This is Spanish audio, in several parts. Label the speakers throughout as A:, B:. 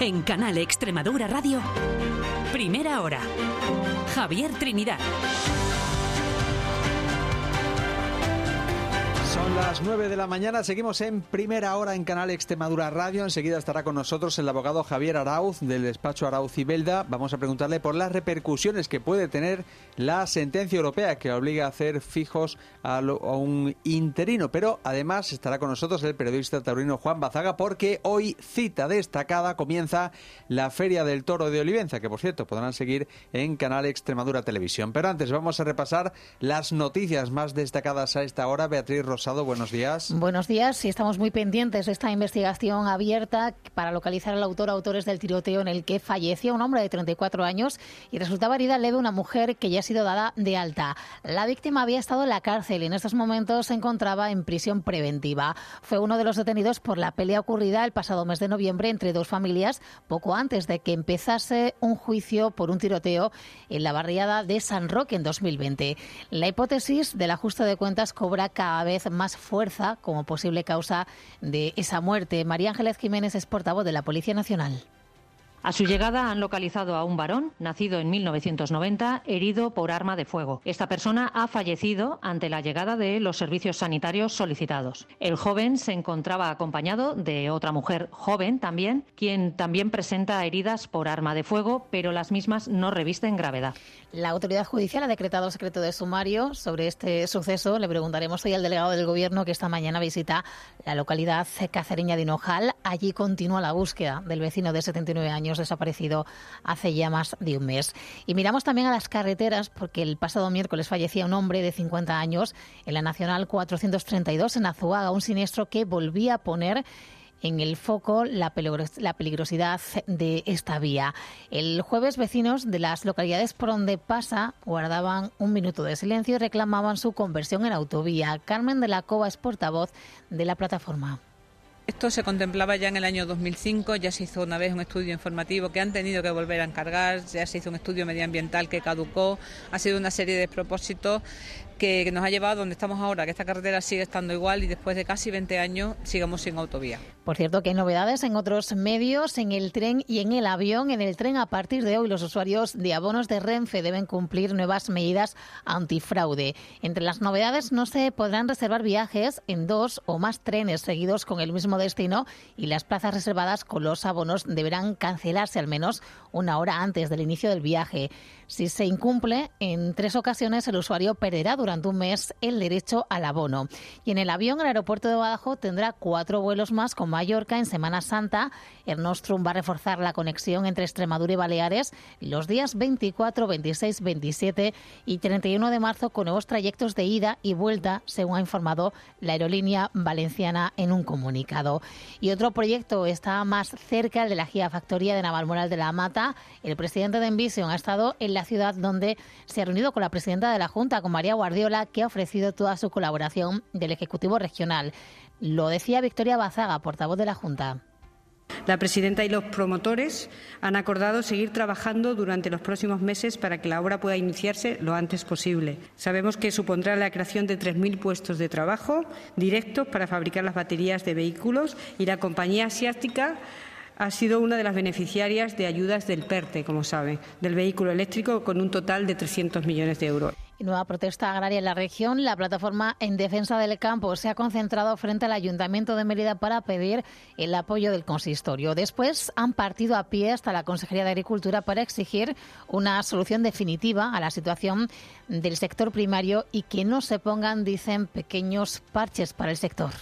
A: En Canal Extremadura Radio, primera hora. Javier Trinidad.
B: Son las 9 de la mañana, seguimos en primera hora en Canal Extremadura Radio. Enseguida estará con nosotros el abogado Javier Arauz del despacho Arauz y Belda. Vamos a preguntarle por las repercusiones que puede tener la sentencia europea que obliga a hacer fijos a, un interino. Pero además estará con nosotros el periodista taurino Juan Bazaga porque hoy, cita destacada, comienza la Feria del Toro de Olivenza, que por cierto podrán seguir en Canal Extremadura Televisión. Pero antes vamos a repasar las noticias más destacadas a esta hora. Beatriz Rosado buenos días.
C: Buenos días. Sí, estamos muy pendientes de esta investigación abierta para localizar al autor autores del tiroteo en el que falleció un hombre de 34 años y resultaba herida leve una mujer que ya ha sido dada de alta. La víctima había estado en la cárcel y en estos momentos se encontraba en prisión preventiva. Fue uno de los detenidos por la pelea ocurrida el pasado mes de noviembre entre dos familias, poco antes de que empezase un juicio por un tiroteo en la barriada de San Roque en 2020. La hipótesis del ajuste de cuentas cobra cada vez más fuerza como posible causa de esa muerte. María Ángeles Jiménez es portavoz de la Policía Nacional.
D: A su llegada han localizado a un varón, nacido en 1990, herido por arma de fuego. Esta persona ha fallecido ante la llegada de los servicios sanitarios solicitados. El joven se encontraba acompañado de otra mujer joven también, quien también presenta heridas por arma de fuego, pero las mismas no revisten gravedad.
C: La autoridad judicial ha decretado secreto de sumario sobre este suceso. Le preguntaremos hoy al delegado del Gobierno que esta mañana visita la localidad cacereña de Hinojal. Allí continúa la búsqueda del vecino de 79 años desaparecido hace ya más de un mes. Y miramos también a las carreteras porque el pasado miércoles fallecía un hombre de 50 años en la Nacional 432 en Azuaga, un siniestro que volvía a poner en el foco la, peligrosidad de esta vía. El jueves vecinos de las localidades por donde pasa guardaban un minuto de silencio y reclamaban su conversión en autovía. Carmen de la Cova es portavoz de la plataforma.
E: Esto se contemplaba ya en el año 2005, ya se hizo una vez un estudio informativo que han tenido que volver a encargar, ya se hizo un estudio medioambiental que caducó, ha sido una serie de propósitos que nos ha llevado a donde estamos ahora, que esta carretera sigue estando igual y después de casi 20 años sigamos sin autovía.
C: Por cierto, que hay novedades en otros medios, en el tren y en el avión. En el tren, a partir de hoy, los usuarios de abonos de Renfe deben cumplir nuevas medidas antifraude. Entre las novedades, no se podrán reservar viajes en dos o más trenes seguidos con el mismo destino y las plazas reservadas con los abonos deberán cancelarse al menos una hora antes del inicio del viaje. Si se incumple, en tres ocasiones el usuario perderá durante un mes el derecho al abono. Y en el avión, el aeropuerto de Badajoz tendrá cuatro vuelos más con Mallorca en Semana Santa. El Nostrum va a reforzar la conexión entre Extremadura y Baleares los días 24, 26, 27 y 31 de marzo con nuevos trayectos de ida y vuelta, según ha informado la aerolínea valenciana en un comunicado. Y otro proyecto está más cerca, el de la Gigafactoría de Navalmoral de la Mata. El presidente de Envision ha estado en la la ciudad donde se ha reunido con la presidenta de la Junta, con María Guardiola, que ha ofrecido toda su colaboración del Ejecutivo Regional. Lo decía Victoria Bazaga, portavoz de la Junta.
F: La presidenta y los promotores han acordado seguir trabajando durante los próximos meses para que la obra pueda iniciarse lo antes posible. Sabemos que supondrá la creación de 3.000 puestos de trabajo directos para fabricar las baterías de vehículos y la compañía asiática ha sido una de las beneficiarias de ayudas del PERTE, como sabe, del vehículo eléctrico, con un total de 300 millones de euros.
C: Nueva protesta agraria en la región. La plataforma en defensa del campo se ha concentrado frente al Ayuntamiento de Mérida para pedir el apoyo del consistorio. Después han partido a pie hasta la Consejería de Agricultura para exigir una solución definitiva a la situación del sector primario y que no se pongan, dicen, pequeños parches para el sector.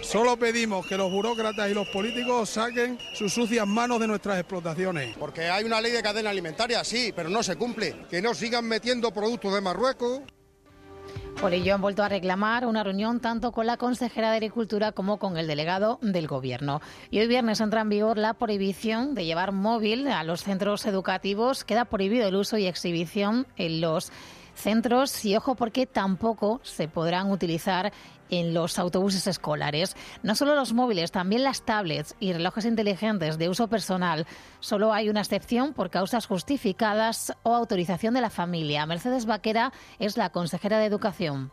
G: Solo pedimos que los burócratas y los políticos saquen sus sucias manos de nuestras explotaciones.
H: Porque hay una ley de cadena alimentaria, sí, pero no se cumple. Que no sigan metiendo productos de Marruecos.
C: Por ello han vuelto a reclamar una reunión tanto con la consejera de Agricultura como con el delegado del Gobierno. Y hoy viernes entra en vigor la prohibición de llevar móvil a los centros educativos. Queda prohibido el uso y exhibición en los centros y ojo porque tampoco se podrán utilizar en los autobuses escolares. No solo los móviles, también las tablets y relojes inteligentes de uso personal. Solo hay una excepción por causas justificadas o autorización de la familia. Mercedes Vaquera es la consejera de Educación.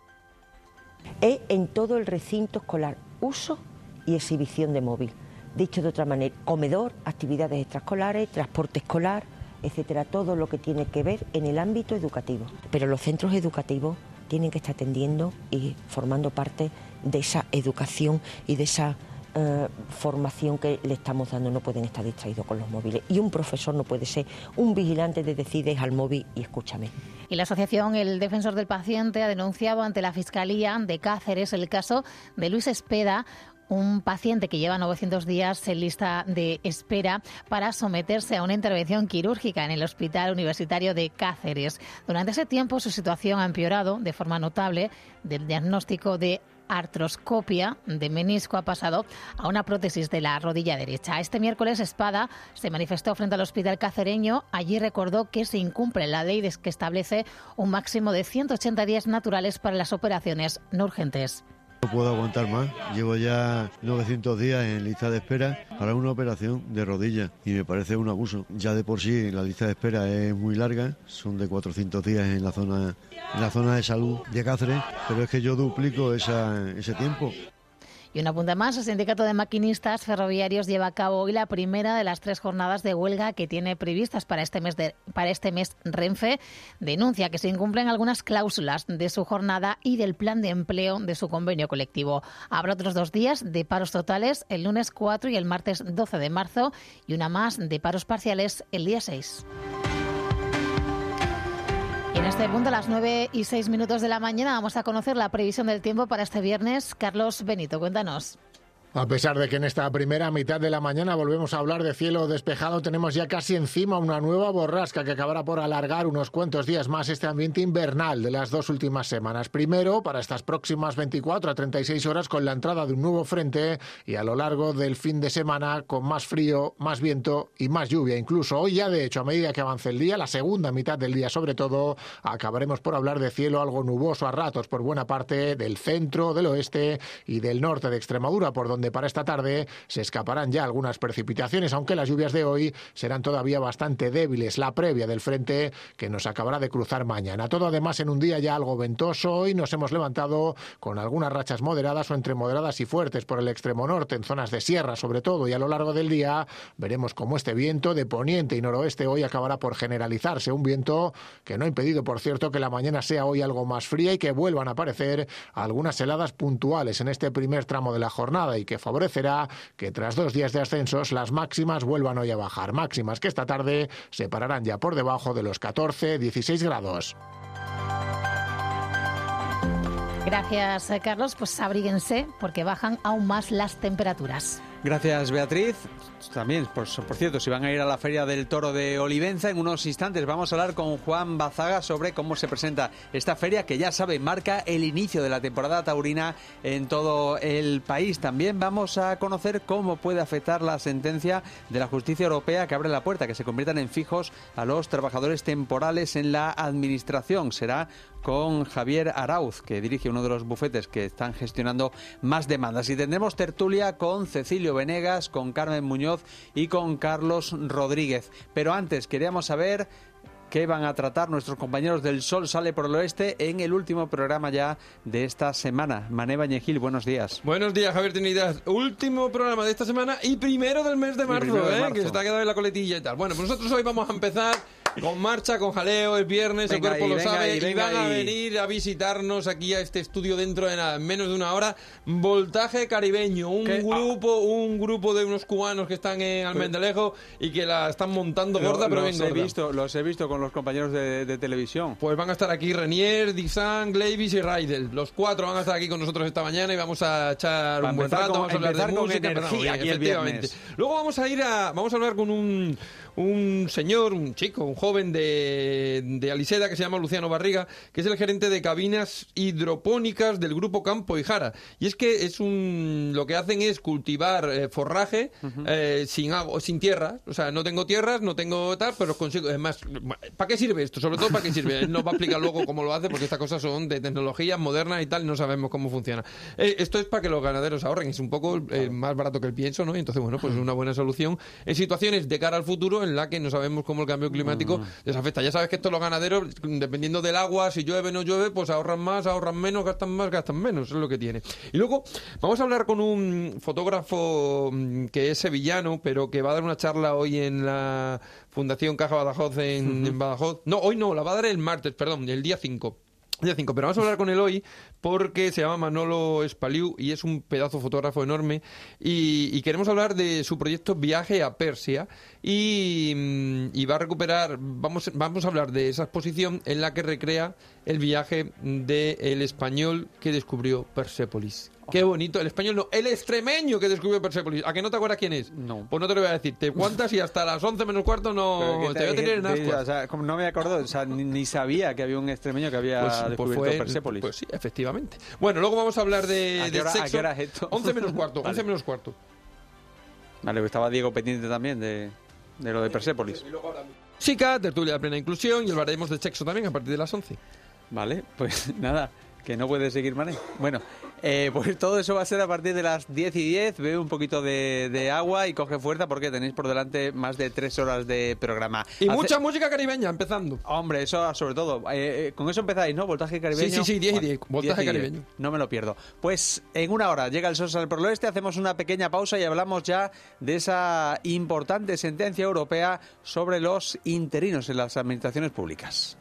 I: Es en todo el recinto escolar uso y exhibición de móvil dicho de otra manera, comedor, actividades extraescolares, transporte escolar, etcétera, todo lo que tiene que ver en el ámbito educativo. Pero los centros educativos tienen que estar atendiendo y formando parte de esa educación y de esa eh, formación que le estamos dando. No pueden estar distraídos con los móviles. Y un profesor no puede ser un vigilante de decides al móvil y escúchame.
C: Y la asociación El Defensor del Paciente ha denunciado ante la Fiscalía de Cáceres el caso de Luis Espeda, un paciente que lleva 900 días en lista de espera para someterse a una intervención quirúrgica en el Hospital Universitario de Cáceres. Durante ese tiempo su situación ha empeorado de forma notable del diagnóstico de artroscopia de menisco ha pasado a una prótesis de la rodilla derecha. Este miércoles Espada se manifestó frente al hospital cacereño. Allí recordó que se incumple la ley que establece un máximo de 180 días naturales para las operaciones no urgentes.
J: No puedo aguantar más. Llevo ya 900 días en lista de espera para una operación de rodilla y me parece un abuso. Ya de por sí la lista de espera es muy larga, son de 400 días en la zona, en la zona de salud de Cáceres, pero es que yo duplico ese tiempo.
C: Y una punta más, el Sindicato de Maquinistas Ferroviarios lleva a cabo hoy la primera de las tres jornadas de huelga que tiene previstas para este mes, de, para este mes Renfe. Denuncia que se incumplen algunas cláusulas de su jornada y del plan de empleo de su convenio colectivo. Habrá otros dos días de paros totales, el lunes 4 y el martes 12 de marzo, y una más de paros parciales el día 6. En este punto, a las 9 y 6 minutos de la mañana, vamos a conocer la previsión del tiempo para este viernes. Carlos Benito, cuéntanos.
K: A pesar de que en esta primera mitad de la mañana volvemos a hablar de cielo despejado, tenemos ya casi encima una nueva borrasca que acabará por alargar unos cuantos días más este ambiente invernal de las dos últimas semanas. Primero, para estas próximas 24 a 36 horas con la entrada de un nuevo frente y a lo largo del fin de semana con más frío, más viento y más lluvia. Incluso hoy ya, de hecho, a medida que avance el día, la segunda mitad del día sobre todo, acabaremos por hablar de cielo algo nuboso a ratos por buena parte del centro, del oeste y del norte de Extremadura, por donde para esta tarde se escaparán ya algunas precipitaciones, aunque las lluvias de hoy serán todavía bastante débiles. La previa del frente que nos acabará de cruzar mañana. Todo además en un día ya algo ventoso y nos hemos levantado con algunas rachas moderadas o entre moderadas y fuertes por el extremo norte, en zonas de sierra sobre todo, y a lo largo del día veremos cómo este viento de poniente y noroeste hoy acabará por generalizarse. Un viento que no ha impedido, por cierto, que la mañana sea hoy algo más fría y que vuelvan a aparecer algunas heladas puntuales en este primer tramo de la jornada y que favorecerá que tras dos días de ascensos las máximas vuelvan hoy a bajar. Máximas que esta tarde se pararán ya por debajo de los 14-16 grados.
C: Gracias, Carlos. Pues abríguense porque bajan aún más las temperaturas.
B: Gracias, Beatriz. También, por, cierto, si van a ir a la Feria del Toro de Olivenza, en unos instantes vamos a hablar con Juan Bazaga sobre cómo se presenta esta feria, que ya sabe, marca el inicio de la temporada taurina en todo el país. También vamos a conocer cómo puede afectar la sentencia de la justicia europea que abre la puerta, que se conviertan en fijos a los trabajadores temporales en la administración. Será con Javier Arauz, que dirige uno de los bufetes que están gestionando más demandas. Y tendremos tertulia con Cecilio Venegas, con Carmen Muñoz y con Carlos Rodríguez. Pero antes queríamos saber qué van a tratar nuestros compañeros del Sol Sale por el Oeste en el último programa ya de esta semana. Mané Bañegil, buenos días.
L: Buenos días, Javier Trinidad. Último programa de esta semana y primero del mes de marzo,
B: de
L: ¿eh?
B: marzo.
L: que se está quedando en la coletilla y tal. Bueno, pues nosotros hoy vamos a empezar con marcha, con jaleo, es viernes,
B: Venga
L: el cuerpo
B: ahí,
L: lo sabe,
B: ahí,
L: y van a venir a visitarnos aquí a este estudio dentro de nada, en menos de una hora. Voltaje caribeño, un
B: ¿Qué?
L: grupo, un grupo de unos cubanos que están en Almendelejo y que la están montando gorda, pero bien
B: los he
L: gorda.
B: visto, los he visto con los compañeros de, de televisión.
L: Pues van a estar aquí Renier, Dizan, Glavis y Raidel. Los cuatro van a estar aquí con nosotros esta mañana y vamos a echar
B: Para
L: un buen rato,
B: con-
L: vamos a hablar de música,
B: energía
L: empezamos bien,
B: aquí el
L: efectivamente.
B: viernes.
L: Luego vamos a ir a vamos a hablar con un un señor, un chico, un joven de, de Aliseda que se llama Luciano Barriga, que es el gerente de cabinas hidropónicas del grupo Campo y Jara. Y es que es un lo que hacen es cultivar eh, forraje eh, sin agua, sin tierra. O sea, no tengo tierras, no tengo tal, pero consigo. Es más, ¿para qué sirve esto? Sobre todo, ¿para qué sirve? Él nos va a explicar luego cómo lo hace, porque estas cosas son de tecnologías modernas y tal, y no sabemos cómo funciona. Eh, esto es para que los ganaderos ahorren, es un poco eh, más barato que el pienso, ¿no? Y entonces, bueno, pues es una buena solución en situaciones de cara al futuro en la que no sabemos cómo el cambio climático les afecta. Ya sabes que esto los ganaderos, dependiendo del agua, si llueve o no llueve, pues ahorran más, ahorran menos, gastan más, gastan menos, es lo que tiene. Y luego vamos a hablar con un fotógrafo mm, que es sevillano, pero que va a dar una charla hoy en la Fundación Caja Badajoz en, en Badajoz. No, hoy no, la va a dar el martes, perdón, el día 5. Día 5, pero vamos a hablar con él hoy porque se llama Manolo Espaliu y es un pedazo fotógrafo enorme y, queremos hablar de su proyecto Viaje a Persia y, mm, y va a recuperar, vamos, vamos a hablar de esa exposición en la que recrea el viaje del español que descubrió Persépolis. Qué bonito, el español no, el extremeño que descubrió Persépolis. ¿A que no te acuerdas quién es?
B: No.
L: Pues no te lo voy a decir. Te cuentas y hasta las 11 menos cuarto no te voy a tener en ascuas.
B: o sea, como no me acuerdo, o sea, ni, ni sabía que había un extremeño que había
L: Pues- pues
B: descubierto
L: fue-
B: Persépolis.
L: Pues sí, efectivamente. Bueno, luego vamos a hablar de,
B: ¿A qué hora- a
L: sexo.
B: qué hora es esto?
L: 11 menos cuarto, 11
B: Vale.
L: menos cuarto.
B: Vale, pues estaba Diego pendiente también de, de lo de Persépolis.
L: Chica, tertulia de plena inclusión y hablaremos de sexo también a partir de las 11.
B: Vale, pues nada, que no puede seguir Mané. Bueno, eh, pues todo eso va a ser a partir de las 10 y 10. Bebe un poquito de, de agua y coge fuerza porque tenéis por delante más de tres horas de programa.
L: Y
B: Hace-
L: mucha música caribeña, empezando.
B: Hombre, eso sobre todo. Eh, eh, con eso empezáis, ¿no? Voltaje caribeño.
L: Sí, sí, sí, 10 y 10, voltaje
B: 10 y 10.
L: caribeño.
B: No me lo pierdo. Pues en una hora llega el sol al por el oeste, hacemos una pequeña pausa y hablamos ya de esa importante sentencia europea sobre los interinos en las administraciones públicas.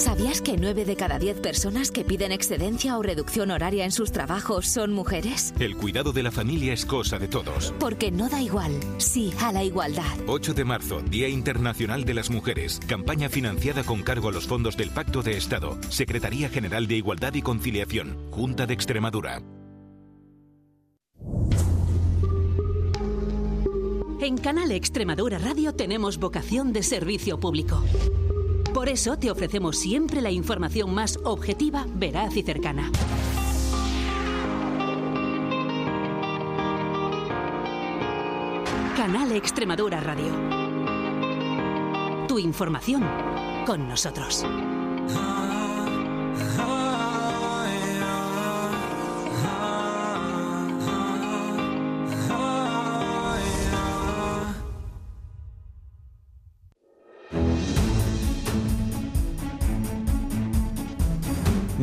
M: ¿Sabías que 9 de cada 10 personas que piden excedencia o reducción horaria en sus trabajos son mujeres?
N: El cuidado de la familia es cosa de todos.
M: Porque no da igual, sí a la igualdad.
N: 8 de marzo, Día Internacional de las Mujeres. Campaña financiada con cargo a los fondos del Pacto de Estado. Secretaría General de Igualdad y Conciliación. Junta de Extremadura.
A: En Canal Extremadura Radio tenemos vocación de servicio público. Por eso te ofrecemos siempre la información más objetiva, veraz y cercana. Canal Extremadura Radio. Tu información con nosotros.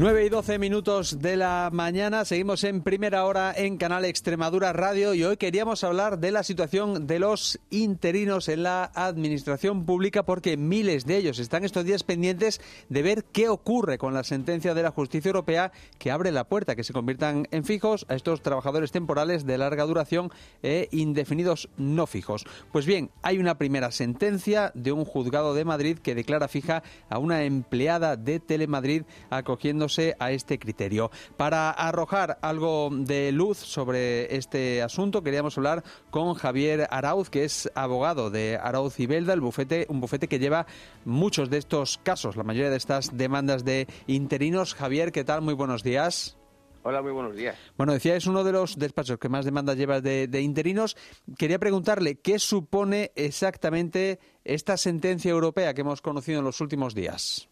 B: Nueve y 12 minutos de la mañana, seguimos en primera hora en Canal Extremadura Radio y hoy queríamos hablar de la situación de los interinos en la administración pública porque miles de ellos están estos días pendientes de ver qué ocurre con la sentencia de la justicia europea que abre la puerta, que se conviertan en fijos a estos trabajadores temporales de larga duración e indefinidos no fijos. Pues bien, hay una primera sentencia de un juzgado de Madrid que declara fija a una empleada de Telemadrid acogiéndose a este criterio. Para arrojar algo de luz sobre este asunto, queríamos hablar con Javier Arauz, que es abogado de Arauz y Belda, el bufete, un bufete que lleva muchos de estos casos, la mayoría de estas demandas de interinos. Javier, ¿qué tal? Muy buenos días.
O: Hola, muy buenos días.
B: Bueno, decía, es uno de los despachos que más demandas lleva de, de interinos. Quería preguntarle qué supone exactamente esta sentencia europea que hemos conocido en los últimos días.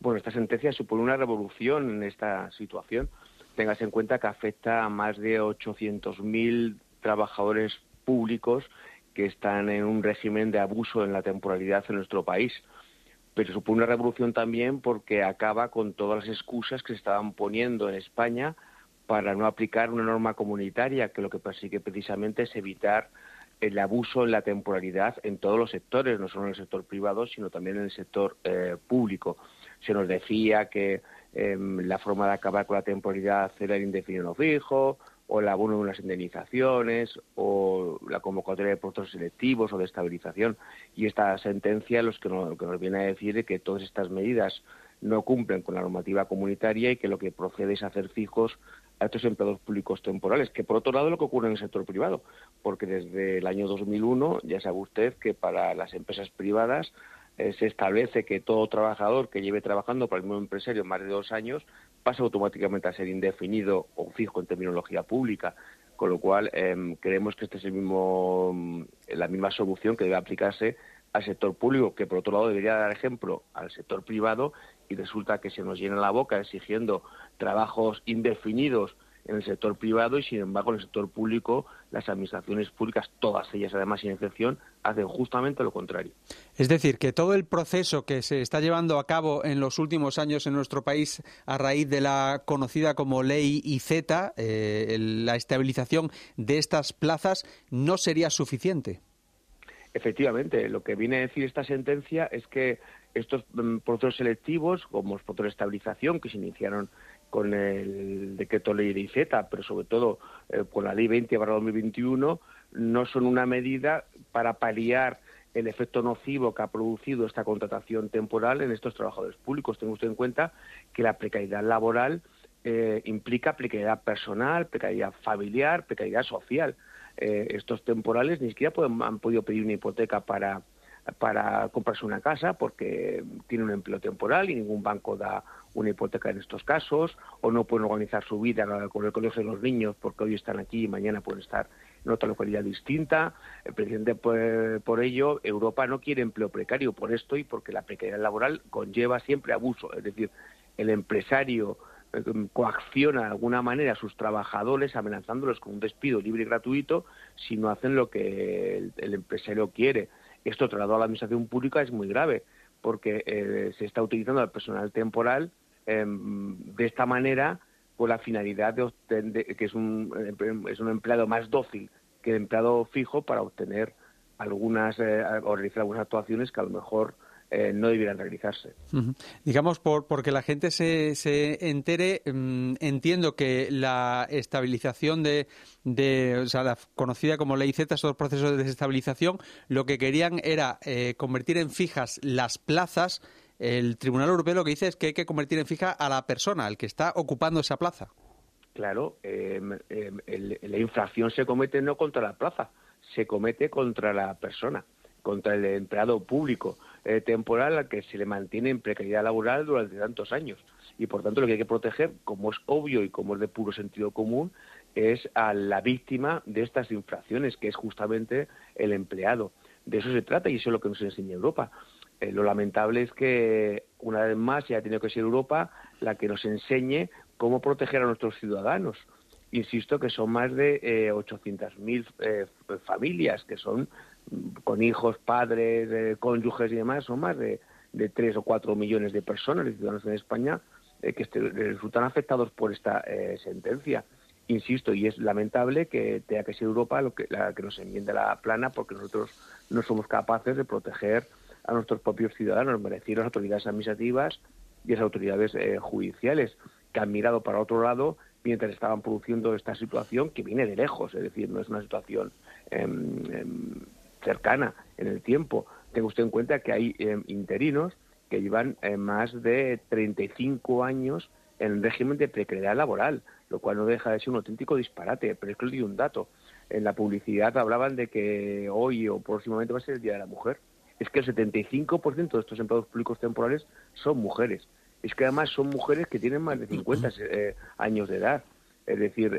O: Bueno, esta sentencia supone una revolución en esta situación. Tengas en cuenta que afecta a más de 800.000 trabajadores públicos que están en un régimen de abuso en la temporalidad en nuestro país. Pero supone una revolución también porque acaba con todas las excusas que se estaban poniendo en España para no aplicar una norma comunitaria que lo que persigue precisamente es evitar el abuso en la temporalidad en todos los sectores, no solo en el sector privado, sino también en el sector eh, público. Se nos decía que eh, la forma de acabar con la temporalidad era el indefinido no fijo, o el abono de unas indemnizaciones, o la convocatoria de procesos selectivos o de estabilización. Y esta sentencia los que nos, lo que nos viene a decir es que todas estas medidas no cumplen con la normativa comunitaria y que lo que procede es hacer fijos a estos empleados públicos temporales, que por otro lado es lo que ocurre en el sector privado, porque desde el año 2001 ya sabe usted que para las empresas privadas eh, se establece que todo trabajador que lleve trabajando para el mismo empresario más de dos años pasa automáticamente a ser indefinido o fijo en terminología pública, con lo cual eh, creemos que esta es mismo, la misma solución que debe aplicarse al sector público, que por otro lado debería dar ejemplo al sector privado, y resulta que se nos llena la boca exigiendo trabajos indefinidos en el sector privado y, sin embargo, en el sector público, las administraciones públicas, todas ellas además sin excepción, hacen justamente lo contrario.
B: Es decir, que todo el proceso que se está llevando a cabo en los últimos años en nuestro país a raíz de la conocida como ley IZ, eh, la estabilización de estas plazas, no sería suficiente.
O: Efectivamente, lo que viene a decir esta sentencia es que estos mm, procesos selectivos, como los procesos de estabilización que se iniciaron con el decreto ley de IZ, pero sobre todo eh, con la ley 20 2021, no son una medida para paliar el efecto nocivo que ha producido esta contratación temporal en estos trabajadores públicos. Tenga usted en cuenta que la precariedad laboral eh, implica precariedad personal, precariedad familiar, precariedad social. Eh, estos temporales ni siquiera han podido pedir una hipoteca para para comprarse una casa porque tiene un empleo temporal y ningún banco da una hipoteca en estos casos, o no pueden organizar su vida con el colegio de los niños porque hoy están aquí y mañana pueden estar en otra localidad distinta. El presidente, por, por ello, Europa no quiere empleo precario por esto y porque la precariedad laboral conlleva siempre abuso. Es decir, el empresario eh, coacciona de alguna manera a sus trabajadores amenazándolos con un despido libre y gratuito si no hacen lo que el empresario quiere. Esto trasladado a la administración pública es muy grave porque eh, se está utilizando el personal temporal em, de esta manera con la finalidad de, que es un, es un empleado más dócil que el empleado fijo para obtener algunas eh, o realizar algunas actuaciones que a lo mejor eh, no debieran realizarse.
B: Digamos, por, porque la gente se, se entere, mm, entiendo que la estabilización de, de, o sea, la conocida como ley Z, esos procesos de desestabilización, lo que querían era eh, convertir en fijas las plazas. El Tribunal Europeo lo que dice es que hay que convertir en fija a la persona, al que está ocupando esa plaza.
O: Claro, em, em, la infracción se comete no contra la plaza, se comete contra la persona, contra el empleado público. Eh, temporal al que se le mantiene en precariedad laboral durante tantos años. Y por tanto lo que hay que proteger, como es obvio y como es de puro sentido común, es a la víctima de estas infracciones, que es justamente el empleado. De eso se trata y eso es lo que nos enseña Europa. Eh, lo lamentable es que, una vez más, ya ha tenido que ser Europa la que nos enseñe cómo proteger a nuestros ciudadanos. Insisto que son más de eh, 800.000 eh, familias, que son con hijos, padres, cónyuges y demás, son más de, de 3 o 4 millones de personas, de ciudadanos en España, eh, que este, resultan afectados por esta eh, sentencia. Insisto, y es lamentable que tenga que ser Europa lo que, la que nos enmiende la plana porque nosotros no somos capaces de proteger a nuestros propios ciudadanos, me las autoridades administrativas y las autoridades eh, judiciales, que han mirado para otro lado mientras estaban produciendo esta situación que viene de lejos, es decir, no es una situación em, em, cercana en el tiempo. Tenga usted en cuenta que hay eh, interinos que llevan eh, más de 35 años en régimen de precariedad laboral, lo cual no deja de ser un auténtico disparate. Pero es que le doy un dato. En la publicidad hablaban de que hoy o próximamente va a ser el Día de la Mujer. Es que el 75% de estos empleados públicos temporales son mujeres. Es que además son mujeres que tienen más de 50 eh, años de edad. Es decir,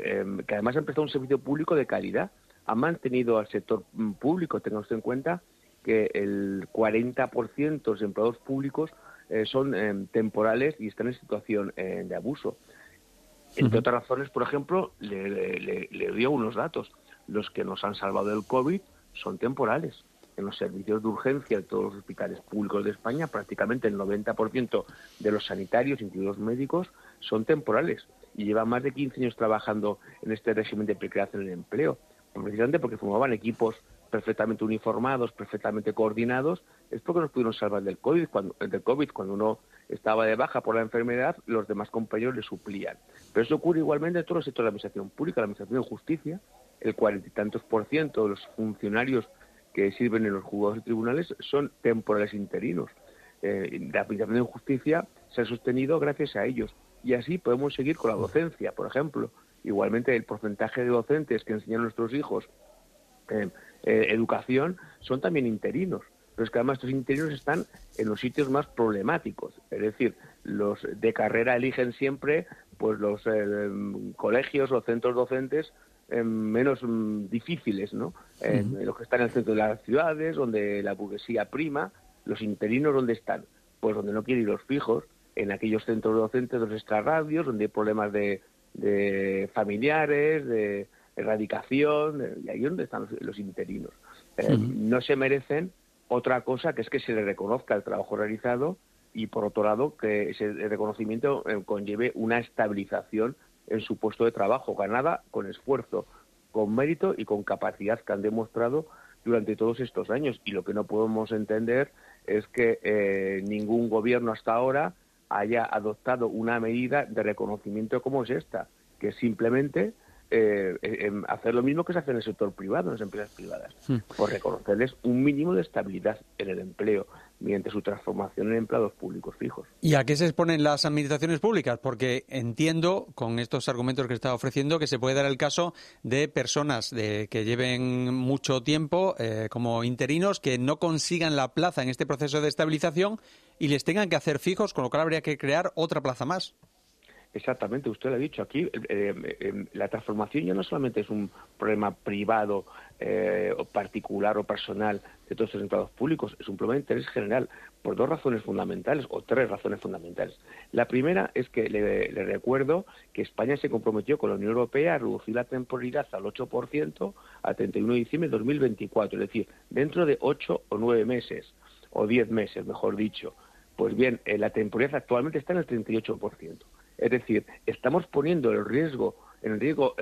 O: que además han prestado un servicio público de calidad ha mantenido al sector mm, público. Tenga en cuenta que el 40% de los empleados públicos eh, son em, temporales y están en situación eh, de abuso. Entre otras razones, por ejemplo, le, le, dio unos datos. Los que nos han salvado del COVID son temporales. En los servicios de urgencia de todos los hospitales públicos de España, prácticamente el 90% de los sanitarios, incluidos médicos, son temporales y llevan más de 15 años trabajando en este régimen de precariedad en el empleo precisamente porque formaban equipos perfectamente uniformados, perfectamente coordinados, es porque nos pudieron salvar del COVID. Cuando, del COVID, cuando uno estaba de baja por la enfermedad, los demás compañeros le suplían. Pero eso ocurre igualmente en todos los sectores de la administración pública, la administración de justicia, el cuarenta y tantos por ciento de los funcionarios que sirven en los juzgados y tribunales son temporales interinos. Eh, la administración de justicia se ha sostenido gracias a ellos. Y así podemos seguir con la docencia, por ejemplo. Igualmente, el porcentaje de docentes que enseñan a nuestros hijos eh, eh, educación son también interinos. Pero es que además estos interinos están en los sitios más problemáticos. Es decir, los de carrera eligen siempre pues los eh, colegios o centros docentes menos mm, difíciles, ¿no? Eh, Los que están en el centro de las ciudades, donde la burguesía prima, los interinos, ¿dónde están? Pues donde no quieren ir los fijos, en aquellos centros docentes, los extrarradios, donde hay problemas de, de familiares, de erradicación, y ahí es donde están los, interinos. Eh, no se merecen otra cosa que es que se les reconozca el trabajo realizado y, por otro lado, que ese reconocimiento eh, conlleve una estabilización en su puesto de trabajo, ganada con esfuerzo, con mérito y con capacidad que han demostrado durante todos estos años. Y lo que no podemos entender es que eh, ningún gobierno hasta ahora haya adoptado una medida de reconocimiento como es esta, que es simplemente eh, hacer lo mismo que se hace en el sector privado, en las empresas privadas, hmm. por reconocerles un mínimo de estabilidad en el empleo mediante su transformación en empleados públicos fijos.
B: ¿Y a qué se exponen las administraciones públicas? Porque entiendo, con estos argumentos que está ofreciendo, que se puede dar el caso de personas de, que lleven mucho tiempo eh, como interinos, que no consigan la plaza en este proceso de estabilización y les tengan que hacer fijos, con lo cual habría que crear otra plaza más.
O: Exactamente, usted lo ha dicho aquí. Eh, eh, la transformación ya no solamente es un problema privado, eh, o particular o personal de todos los empleados públicos, es un problema de interés general por dos razones fundamentales o tres razones fundamentales. La primera es que le, recuerdo que España se comprometió con la Unión Europea a reducir la temporalidad al 8% a 31 de diciembre de 2024, es decir, dentro de ocho o nueve meses, o diez meses, mejor dicho. Pues bien, la temporalidad actualmente está en el 38%. Es decir, estamos poniendo el riesgo, en riesgo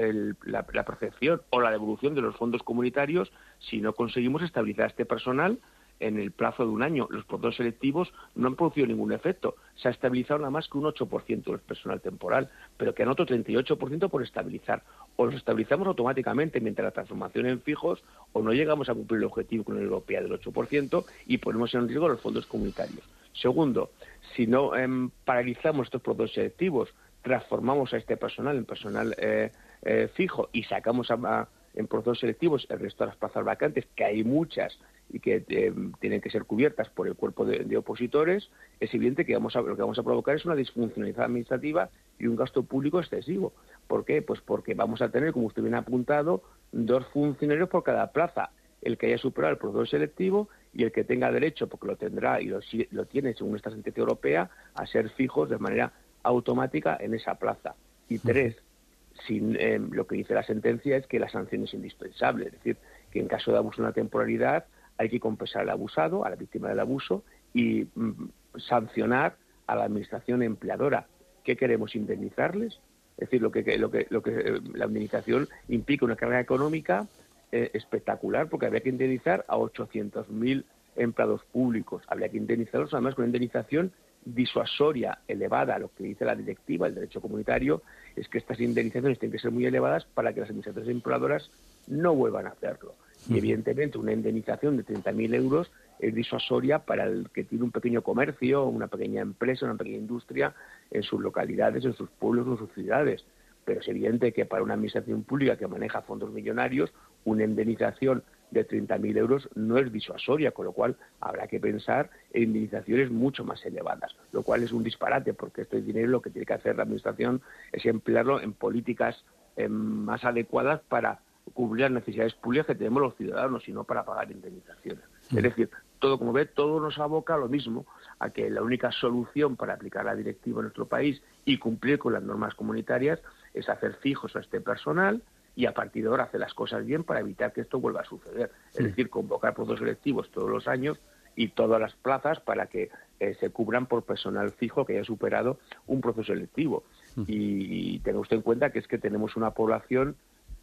O: la, la, percepción o la devolución de los fondos comunitarios si no conseguimos estabilizar a este personal en el plazo de un año. Los procesos selectivos no han producido ningún efecto. Se ha estabilizado nada más que un 8% del personal temporal, pero que han otro 38% por estabilizar. O los estabilizamos automáticamente mientras la transformación en fijos o no llegamos a cumplir el objetivo con la Europea del 8% y ponemos en riesgo los fondos comunitarios. Segundo, si no em, paralizamos estos procesos selectivos, transformamos a este personal en personal eh, eh, fijo y sacamos en procesos selectivos el resto de las plazas vacantes, que hay muchas y que em, tienen que ser cubiertas por el cuerpo de, opositores, es evidente que vamos a, lo que vamos a provocar es una disfuncionalidad administrativa y un gasto público excesivo. ¿Por qué? Pues porque vamos a tener, como usted bien ha apuntado, dos funcionarios por cada plaza. El que haya superado el proceso selectivo y el que tenga derecho, porque lo tendrá y lo, tiene según esta sentencia europea, a ser fijos de manera automática en esa plaza. Y tres, sin, em, lo que dice la sentencia es que la sanción es indispensable, es decir, que en caso de abuso de una temporalidad hay que compensar al abusado, a la víctima del abuso y mm, sancionar a la administración empleadora. ¿Qué queremos? ¿Indemnizarles? Es decir, lo que, lo que, lo que eh, la indemnización implica una carga económica eh, espectacular porque habría que indemnizar a 800.000 empleados públicos. Habría que indemnizarlos además con una indemnización disuasoria elevada. Lo que dice la directiva, el derecho comunitario, es que estas indemnizaciones tienen que ser muy elevadas para que las administraciones empleadoras no vuelvan a hacerlo. Y evidentemente una indemnización de 30.000 euros es disuasoria para el que tiene un pequeño comercio, una pequeña empresa, una pequeña industria en sus localidades, en sus pueblos, en sus ciudades. Pero es evidente que para una administración pública que maneja fondos millonarios, una indemnización de 30.000 euros no es disuasoria, con lo cual habrá que pensar en indemnizaciones mucho más elevadas, lo cual es un disparate, porque este dinero lo que tiene que hacer la Administración es emplearlo en políticas eh, más adecuadas para cubrir las necesidades públicas que tenemos los ciudadanos, y no para pagar indemnizaciones. Mm. Es decir, todo, como ve, todo nos aboca a lo mismo, a que la única solución para aplicar la directiva en nuestro país y cumplir con las normas comunitarias es hacer fijos a este personal, y a partir de ahora hacer las cosas bien para evitar que esto vuelva a suceder. Es decir, convocar procesos selectivos todos los años y todas las plazas para que eh, se cubran por personal fijo que haya superado un proceso selectivo. Y, tenga usted en cuenta que es que tenemos una población,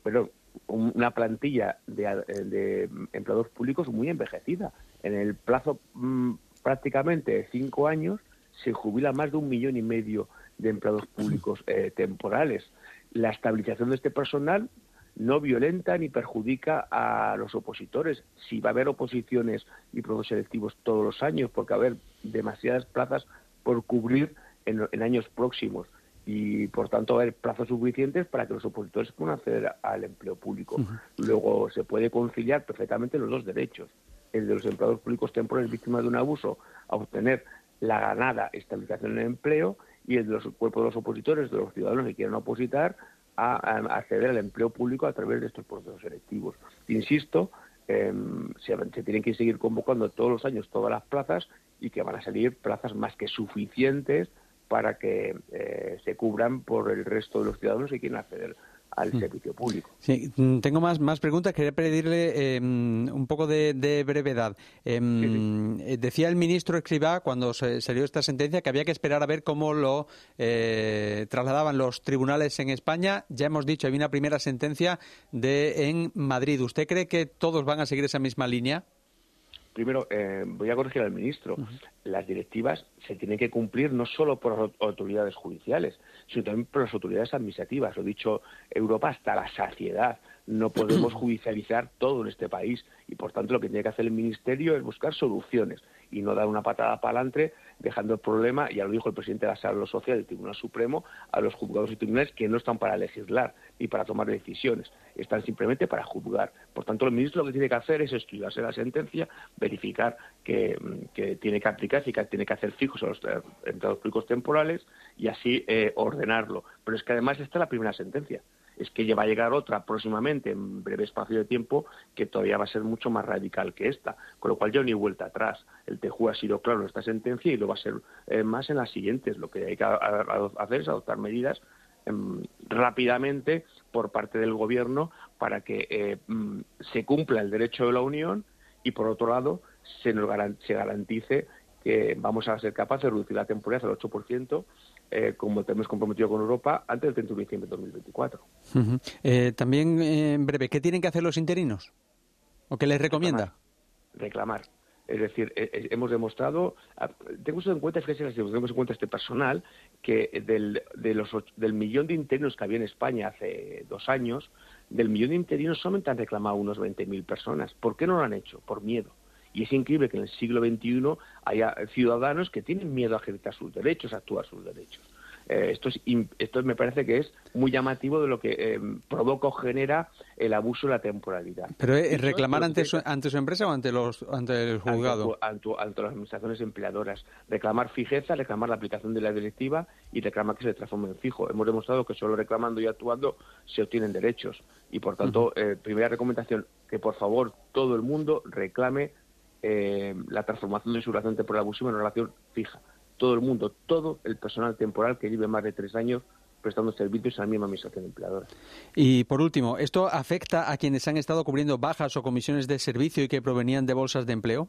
O: pero una plantilla de, empleados públicos muy envejecida. En el plazo mm, prácticamente de cinco años se jubila más de un millón y medio de empleados públicos eh, temporales la estabilización de este personal no violenta ni perjudica a los opositores. Si va a haber oposiciones y procesos selectivos todos los años, porque va a haber demasiadas plazas por cubrir en, años próximos y por tanto va a haber plazos suficientes para que los opositores puedan acceder al empleo público. Luego se puede conciliar perfectamente los dos derechos, el de los empleados públicos temporales víctimas de un abuso a obtener la ganada estabilización en el empleo y el de los cuerpos de los opositores, de los ciudadanos que quieran opositar, a, acceder al empleo público a través de estos procesos selectivos. Insisto, em, se, tienen que seguir convocando todos los años todas las plazas y que van a salir plazas más que suficientes para que eh, se cubran por el resto de los ciudadanos que quieren acceder al mm. servicio público.
B: Sí, mm, tengo más, más preguntas. Quería pedirle em, un poco de, brevedad. Em, eh, decía el ministro Escribá, cuando se salió esta sentencia, que había que esperar a ver cómo lo eh, trasladaban los tribunales en España. Ya hemos dicho, hay una primera sentencia de en Madrid. ¿Usted cree que todos van a seguir esa misma línea?
O: Primero, eh, voy a corregir al ministro. Las directivas se tienen que cumplir no solo por las autoridades judiciales, sino también por las autoridades administrativas. Lo he dicho Europa hasta la saciedad. No podemos judicializar todo en este país y, por tanto, lo que tiene que hacer el ministerio es buscar soluciones y no dar una patada para adelante dejando el problema, ya lo dijo el presidente de la Sala Social del Tribunal Supremo, a los juzgados y tribunales que no están para legislar ni para tomar decisiones, están simplemente para juzgar. Por tanto, el ministro lo que tiene que hacer es estudiarse la sentencia, verificar que, tiene que aplicarse y que tiene que hacer fijos a los empleados públicos temporales y así eh, ordenarlo. Pero es que además esta es la primera sentencia es que va a llegar otra próximamente, en breve espacio de tiempo, que todavía va a ser mucho más radical que esta. Con lo cual yo ni vuelta atrás. El TEJU ha sido claro en esta sentencia y lo va a ser eh, más en las siguientes. Lo que hay que hacer es adoptar medidas em, rápidamente por parte del Gobierno para que eh, mm, se cumpla el derecho de la Unión y, por otro lado, se, nos se garantice que vamos a ser capaces de reducir la temporalidad al 8% eh, como tenemos comprometido con Europa, antes del 31 de diciembre de 2024.
B: Eh, también, eh, en breve, ¿qué tienen que hacer los interinos? ¿O qué les recomienda?
O: Reclamar. Es decir, hemos demostrado, tengo en cuenta, fíjense, tenemos en cuenta este personal, que del, de los, del millón de interinos que había en España hace dos años, del millón de interinos solamente han reclamado unos 20.000 personas. ¿Por qué no lo han hecho? Por miedo. Y es increíble que en el siglo XXI haya ciudadanos que tienen miedo a ejercer sus derechos, a actuar sus derechos. Eh, esto, es, esto me parece que es muy llamativo de lo que eh, provoca o genera el abuso de la temporalidad.
B: ¿Pero es reclamar ante su, ante su empresa o ante, los, ante el juzgado?
O: Ante, ante, las administraciones empleadoras. Reclamar fijeza, reclamar la aplicación de la directiva y reclamar que se transforme en fijo. Hemos demostrado que solo reclamando y actuando se obtienen derechos. Y por tanto, eh, primera recomendación, que por favor todo el mundo reclame eh, la transformación de su relación temporal abusiva en una relación fija. Todo el mundo, todo el personal temporal que lleve más de tres años prestando servicios a la misma administración empleadora.
B: Y por último, ¿esto afecta a quienes han estado cubriendo bajas o comisiones de servicio y que provenían de bolsas de empleo?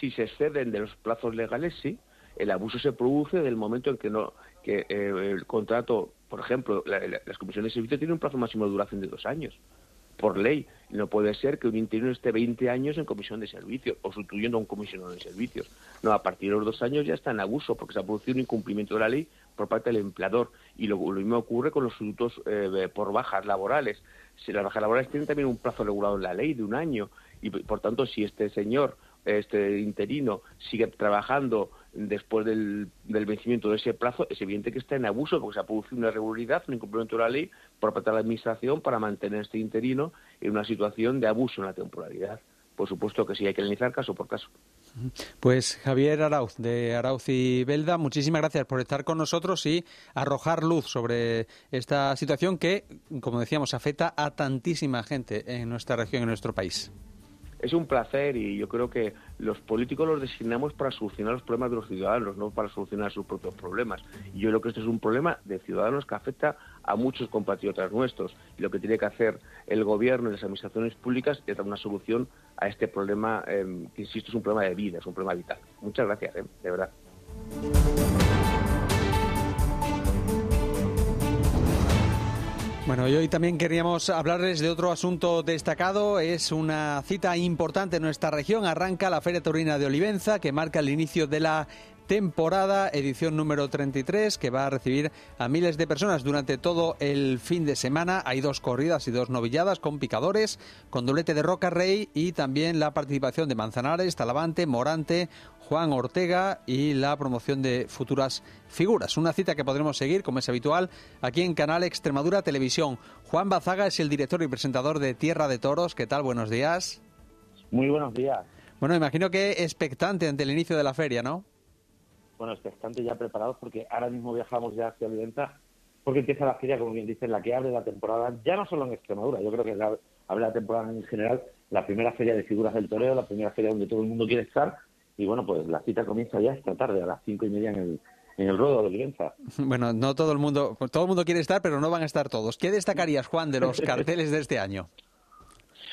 O: Si se exceden de los plazos legales, sí. El abuso se produce del momento en que no que eh, el contrato, por ejemplo, las comisiones de servicio tienen un plazo máximo de duración de dos años por ley. No puede ser que un interino esté 20 años en comisión de servicios o sustituyendo a un comisionado de servicios. No, a partir de los dos años ya está en abuso porque se ha producido un incumplimiento de la ley por parte del empleador. Y lo, mismo ocurre con los sustitutos eh, por bajas laborales. Las bajas laborales tienen también un plazo regulado en la ley de un año y, por tanto, si este señor este interino sigue trabajando después del, vencimiento de ese plazo, es evidente que está en abuso porque se ha producido una irregularidad, un incumplimiento de la ley por parte de la Administración para mantener este interino en una situación de abuso en la temporalidad. Por supuesto que sí, hay que analizar caso por caso.
B: Pues Javier Arauz, de Arauz y Belda, muchísimas gracias por estar con nosotros y arrojar luz sobre esta situación que, como decíamos, afecta a tantísima gente en nuestra región, en nuestro país
O: es un placer y yo creo que los políticos los designamos para solucionar los problemas de los ciudadanos, no para solucionar sus propios problemas. Y yo creo que este es un problema de ciudadanos que afecta a muchos compatriotas nuestros. Y lo que tiene que hacer el gobierno y las administraciones públicas es dar una solución a este problema, em, que insisto, es un problema de vida, es un problema vital. Muchas gracias, em, de verdad.
B: Bueno, y hoy también queríamos hablarles de otro asunto destacado. Es una cita importante en nuestra región. Arranca la Feria Taurina de Olivenza, que marca el inicio de la temporada, edición número 33, que va a recibir a miles de personas durante todo el fin de semana. Hay dos corridas y dos novilladas con picadores, con doblete de Roca Rey y también la participación de Manzanares, Talavante, Morante, Juan Ortega y la promoción de futuras figuras. Una cita que podremos seguir, como es habitual, aquí en Canal Extremadura Televisión. Juan Bazaga es el director y presentador de Tierra de Toros. ¿Qué tal? Buenos días.
P: Muy buenos días.
B: Bueno, imagino que expectante ante el inicio de la feria, ¿no?
P: Bueno, expectante ya preparados porque ahora mismo viajamos ya hacia Olivenza porque empieza la feria, como bien dice, la que abre la temporada, ya no solo en Extremadura, yo creo que abre la temporada en general, la primera feria de figuras del toreo, la primera feria donde todo el mundo quiere estar, y bueno, pues la cita comienza ya esta tarde, a las cinco y media en el, en el ruedo de Olivenza.
B: Bueno, no todo el mundo, todo el mundo quiere estar, pero no van a estar todos. ¿Qué destacarías, Juan, de los carteles de este año?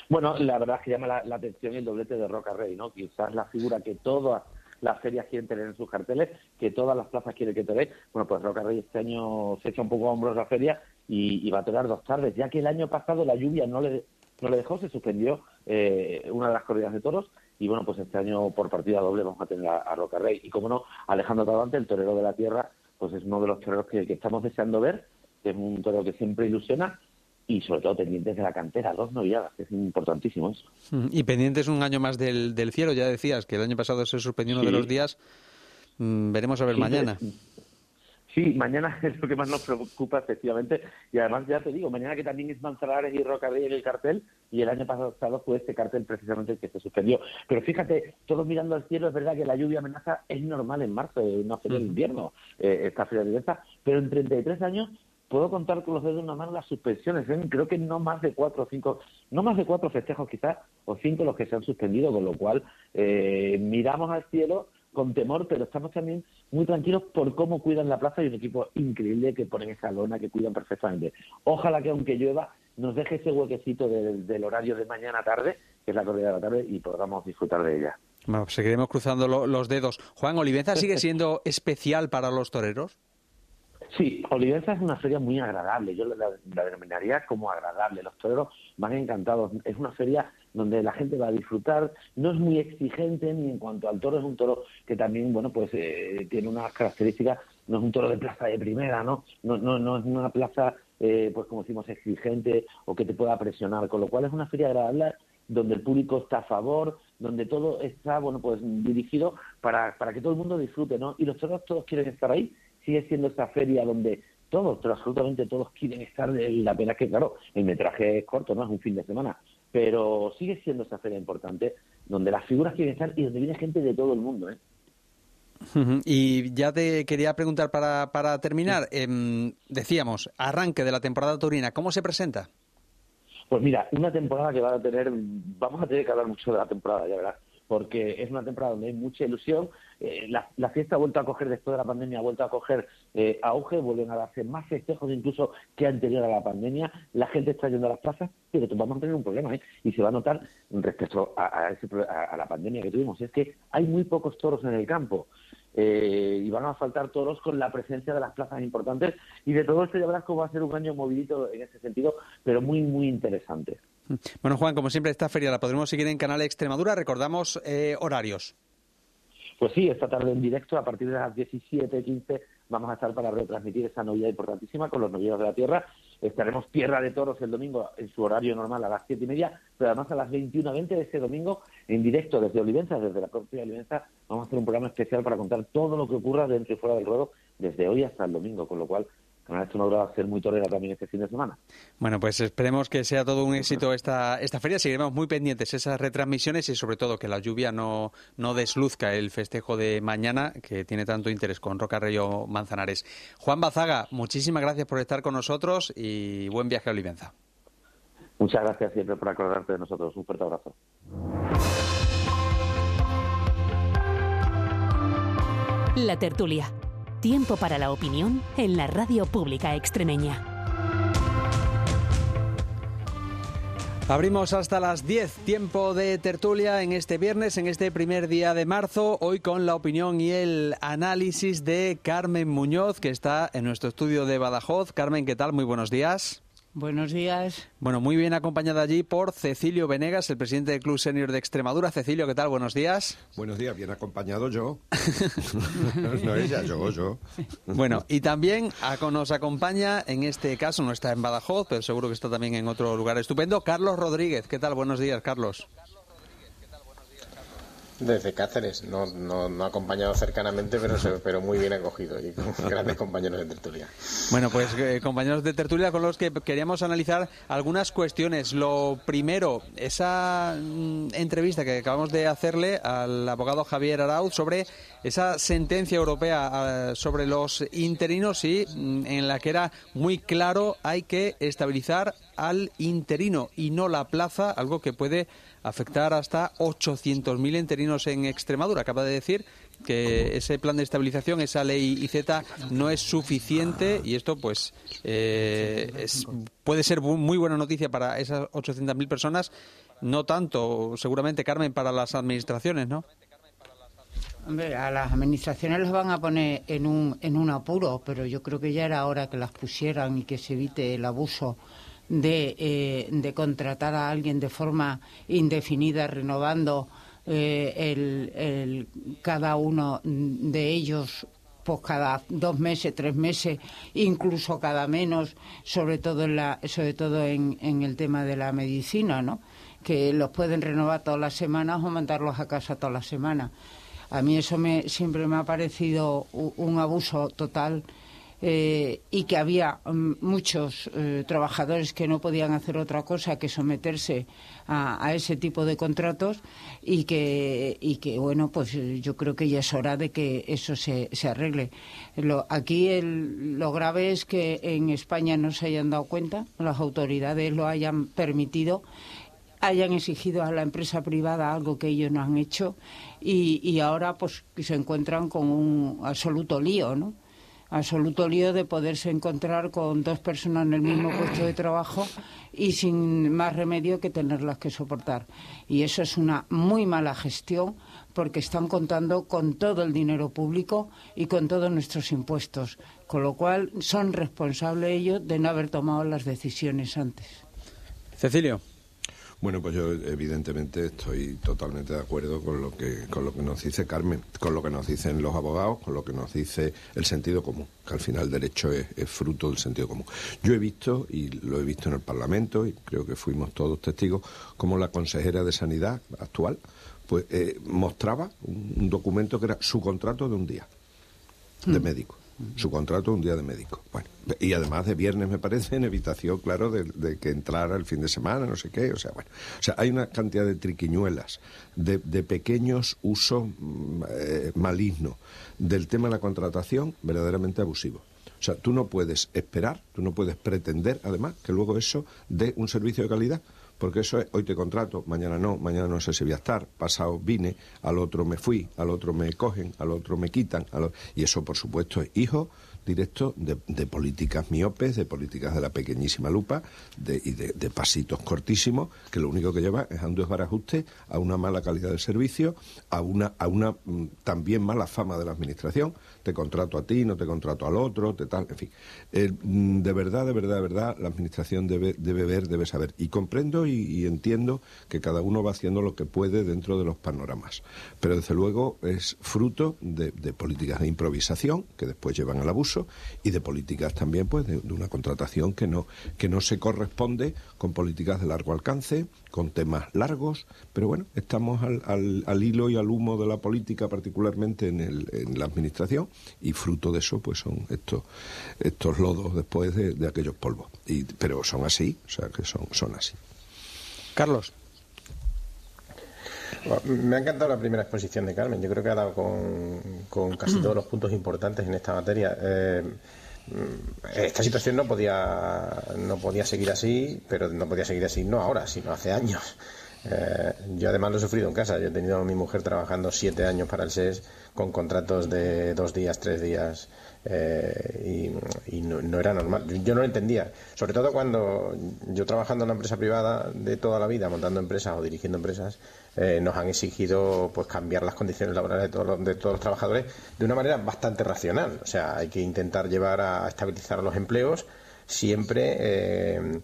P: Bueno, la verdad es que llama la, atención el doblete de Roca Rey, ¿no? Quizás la figura que todas las ferias quieren tener en sus carteles, que todas las plazas quieren que te dé. Bueno, pues Roca Rey este año se echa un poco a hombros la feria y, va a tener dos tardes, ya que el año pasado la lluvia no le, no le dejó, se suspendió eh, una de las corridas de toros y bueno, pues este año por partida doble vamos a tener a, Roca Rey. Y como no, Alejandro Tabante, el torero de la tierra, pues es uno de los toreros que, que estamos deseando ver, es un torero que siempre ilusiona y sobre todo pendientes de la cantera, dos noviadas, que es importantísimo eso.
B: Y pendientes un año más del, del cielo, ya decías que el año pasado se suspendió uno de los días, mm, veremos a ver mañana.
P: Sí, mañana es lo que más nos preocupa, efectivamente. Y además, ya te digo, mañana que también es Manzanares y Rocardía en el cartel, y el año pasado fue este cartel precisamente el que se suspendió. Pero fíjate, todos mirando al cielo, es verdad que la lluvia amenaza, es normal en marzo, en una feria de invierno, eh, esta feria de pero en 33 años puedo contar con los dedos de una mano las suspensiones. ¿eh? Creo que no más de cuatro o cinco, no más de cuatro festejos quizás, o cinco los que se han suspendido, con lo cual eh, miramos al cielo con temor, pero estamos también muy tranquilos por cómo cuidan la plaza y un equipo increíble que ponen esa lona, que cuidan perfectamente. Ojalá que aunque llueva, nos deje ese huequecito del, horario de mañana tarde, que es la corrida de la tarde, y podamos disfrutar de ella.
B: Bueno, seguiremos cruzando los dedos. Juan, ¿Olivenza sigue siendo especial para los toreros?
P: Sí, Olivenza es una feria muy agradable. Yo la, denominaría como agradable. Los toreros van encantados. Es una feria donde la gente va a disfrutar. No es muy exigente ni en cuanto al toro. Es un toro que también, bueno, pues eh, tiene unas características. No es un toro de plaza de primera, ¿no? No, no, no es una plaza, eh, pues como decimos, exigente o que te pueda presionar. Con lo cual es una feria agradable donde el público está a favor, donde todo está, bueno, pues dirigido para, para que todo el mundo disfrute, ¿no? Y los toros todos quieren estar ahí sigue siendo esa feria donde todos, pero absolutamente todos quieren estar. La pena es que, claro, el metraje es corto, no es un fin de semana, pero sigue siendo esa feria importante donde las figuras quieren estar y donde viene gente de todo el mundo, ¿eh?
B: Y ya te quería preguntar para, para terminar, em, decíamos, arranque de la temporada taurina, ¿cómo se presenta?
P: Pues mira, una temporada que va a tener, vamos a tener que hablar mucho de la temporada, ya verás porque es una temporada donde hay mucha ilusión. Eh, la, fiesta ha vuelto a coger, después de la pandemia, ha vuelto a coger eh, auge, vuelven a darse más festejos incluso que anterior a la pandemia. La gente está yendo a las plazas, pero vamos a tener un problema, ¿eh? Y se va a notar respecto a, a, la pandemia que tuvimos. Es que hay muy pocos toros en el campo. Eh, y van a faltar toros con la presencia de las plazas importantes y de todo esto ya verás cómo va a ser un año movidito en ese sentido, pero muy, muy interesante.
B: Bueno, Juan, como siempre, esta feria la podremos seguir en Canal Extremadura. Recordamos eh, horarios.
P: Pues sí, esta tarde en directo, a partir de las 17.15, vamos a estar para retransmitir esa novedad importantísima con los novillados de la tierra. Estaremos Tierra de Toros el domingo en su horario normal a las siete y media, pero además a las 21.20 de ese domingo, en directo desde Olivenza, desde la propia Olivenza, vamos a hacer un programa especial para contar todo lo que ocurra dentro y fuera del ruedo desde hoy hasta el domingo, con lo cual Canal Extremadura va a ser muy torera también este fin de semana.
B: Bueno, pues esperemos que sea todo un éxito esta, esta feria. Seguiremos muy pendientes esas retransmisiones y sobre todo que la lluvia no, no desluzca el festejo de mañana que tiene tanto interés con Roca Rayo Manzanares. Juan Bazaga, muchísimas gracias por estar con nosotros y buen viaje a Olivenza.
P: Muchas gracias siempre por acordarte de nosotros. Un fuerte abrazo.
A: La tertulia Tiempo para la opinión en la radio pública extremeña.
B: Abrimos hasta las 10, tiempo de tertulia en este viernes, en este primer día de marzo, hoy con la opinión y el análisis de Carmen Muñoz, que está en nuestro estudio de Badajoz. Carmen, ¿qué tal? Muy buenos días.
Q: Buenos días.
B: Bueno, muy bien acompañada allí por Cecilio Venegas, el presidente del Club Senior de Extremadura. Cecilio, ¿qué tal? Buenos días.
R: Buenos días, bien acompañado yo. no ella, yo, yo.
B: Bueno, y también nos acompaña, en este caso, no está en Badajoz, pero seguro que está también en otro lugar estupendo, Carlos Rodríguez. ¿Qué tal? Buenos días, Carlos.
S: Desde Cáceres, no, no, no acompañado cercanamente, pero, pero muy bien acogido y con grandes compañeros de tertulia.
B: Bueno, pues eh, compañeros de tertulia con los que queríamos analizar algunas cuestiones. Lo primero, esa mm, entrevista que acabamos de hacerle al abogado Javier Arauz sobre esa sentencia europea eh, sobre los interinos y mm, en la que era muy claro hay que estabilizar al interino y no la plaza, algo que puede afectar hasta 800.000 interinos en Extremadura. Acaba de decir que ese plan de estabilización, esa ley IZ, no es suficiente y esto pues eh, puede ser muy buena noticia para esas 800.000 personas, no tanto seguramente, Carmen, para las administraciones, ¿no?
Q: A las administraciones las van a poner en un, en un apuro, pero yo creo que ya era hora que las pusieran y que se evite el abuso de, eh, de contratar a alguien de forma indefinida, renovando eh, el, cada uno de ellos pues cada dos meses, tres meses, incluso cada menos, sobre todo en la, sobre todo en, en el tema de la medicina, ¿no? Que los pueden renovar todas las semanas o mandarlos a casa todas las semanas. A mí eso me, siempre me ha parecido un abuso total eh, y que había mm, muchos eh, trabajadores que no podían hacer otra cosa que someterse a, ese tipo de contratos y que, bueno, pues yo creo que ya es hora de que eso se, se arregle. Aquí lo grave es que en España no se hayan dado cuenta, las autoridades lo hayan permitido hayan exigido a la empresa privada algo que ellos no han hecho y, y ahora pues se encuentran con un absoluto lío, ¿no? Absoluto lío de poderse encontrar con dos personas en el mismo puesto de trabajo y sin más remedio que tenerlas que soportar. Y eso es una muy mala gestión porque están contando con todo el dinero público y con todos nuestros impuestos, con lo cual son responsables ellos de no haber tomado las decisiones antes.
B: Cecilio.
R: Bueno, pues yo evidentemente estoy totalmente de acuerdo con lo que con lo que nos dice Carmen, con lo que nos dicen los abogados, con lo que nos dice el sentido común, que al final el derecho es, fruto del sentido común. Yo he visto y lo he visto en el Parlamento y creo que fuimos todos testigos como la consejera de Sanidad actual pues eh, mostraba un, documento que era su contrato de un día de mm. médico su contrato un día de médico. Bueno, y además de viernes, me parece, en evitación, claro, de, que entrara el fin de semana, no sé qué. O sea, bueno, o sea, hay una cantidad de triquiñuelas, de, pequeños usos mm, eh, malignos del tema de la contratación verdaderamente abusivo. O sea, tú no puedes esperar, tú no puedes pretender, además, que luego eso dé un servicio de calidad porque eso es, hoy te contrato, mañana no, mañana no sé si voy a estar, pasado vine, al otro me fui, al otro me cogen, al otro me quitan, y eso por supuesto es hijo directo de, políticas miopes, de políticas de la pequeñísima lupa y de, pasitos cortísimos, que lo único que lleva es a un desbarajuste, a una mala calidad del servicio, a una, a una mm, también mala fama de la Administración te contrato a ti, no te contrato al otro, te tal, en fin. Eh, mm, de verdad, de verdad, de verdad, la Administración debe, debe ver, debe saber. Y comprendo y, entiendo que cada uno va haciendo lo que puede dentro de los panoramas. Pero desde luego es fruto de, políticas de improvisación que después llevan al abuso y de políticas también pues de, una contratación que no, que no se corresponde con políticas de largo alcance, con temas largos, pero bueno, estamos al, al, hilo y al humo de la política, particularmente en, el, en la Administración, y fruto de eso pues son estos estos lodos después de, aquellos polvos y, pero son así o sea que son son así
B: Carlos
S: me ha encantado la primera exposición de Carmen. Yo creo que ha dado con, casi todos los puntos importantes en esta materia. Eh, esta situación no podía no podía seguir así, pero no podía seguir así no ahora, sino hace años. Eh, yo además lo he sufrido en casa. Yo he tenido a mi mujer trabajando siete años para el SES con contratos de dos días, tres días. Eh, y, no, era normal. Yo no lo entendía. Sobre todo cuando yo trabajando en una empresa privada de toda la vida, montando empresas o dirigiendo empresas, eh, nos han exigido pues cambiar las condiciones laborales de todos, los, de todos los trabajadores de una manera bastante racional. O sea, hay que intentar llevar a estabilizar los empleos siempre eh,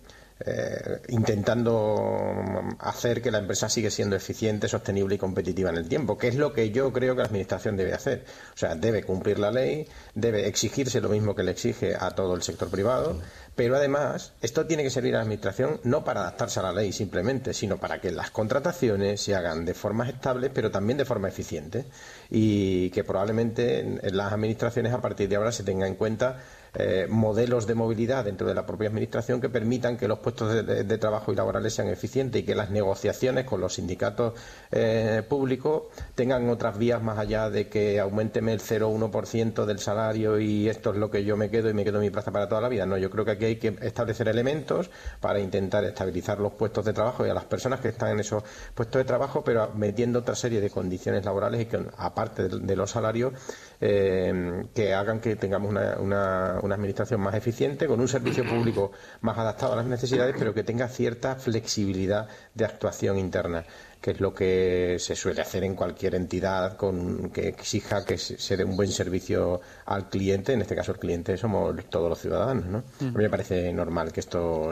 S: intentando hacer que la empresa siga siendo eficiente, sostenible y competitiva en el tiempo, que es lo que yo creo que la Administración debe hacer. O sea, debe cumplir la ley, debe exigirse lo mismo que le exige a todo el sector privado, pero además esto tiene que servir a la Administración no para adaptarse a la ley simplemente, sino para que las contrataciones se hagan de forma estable, pero también de forma eficiente y que probablemente en las Administraciones a partir de ahora se tenga en cuenta eh, modelos de movilidad dentro de la propia administración que permitan que los puestos de, trabajo y laborales sean eficientes y que las negociaciones con los sindicatos eh, públicos tengan otras vías más allá de que aumenteme el 0,1% del salario y esto es lo que yo me quedo y me quedo en mi plaza para toda la vida. No, yo creo que aquí hay que establecer elementos para intentar estabilizar los puestos de trabajo y a las personas que están en esos puestos de trabajo, pero metiendo otra serie de condiciones laborales y que, aparte de, los salarios, eh, que hagan que tengamos una, una, administración más eficiente, con un servicio público más adaptado a las necesidades, pero que tenga cierta flexibilidad de actuación interna que es lo que se suele hacer en cualquier entidad con, que exija que se dé un buen servicio al cliente. En este caso, el cliente somos todos los ciudadanos. ¿no? A mí me parece normal que esto.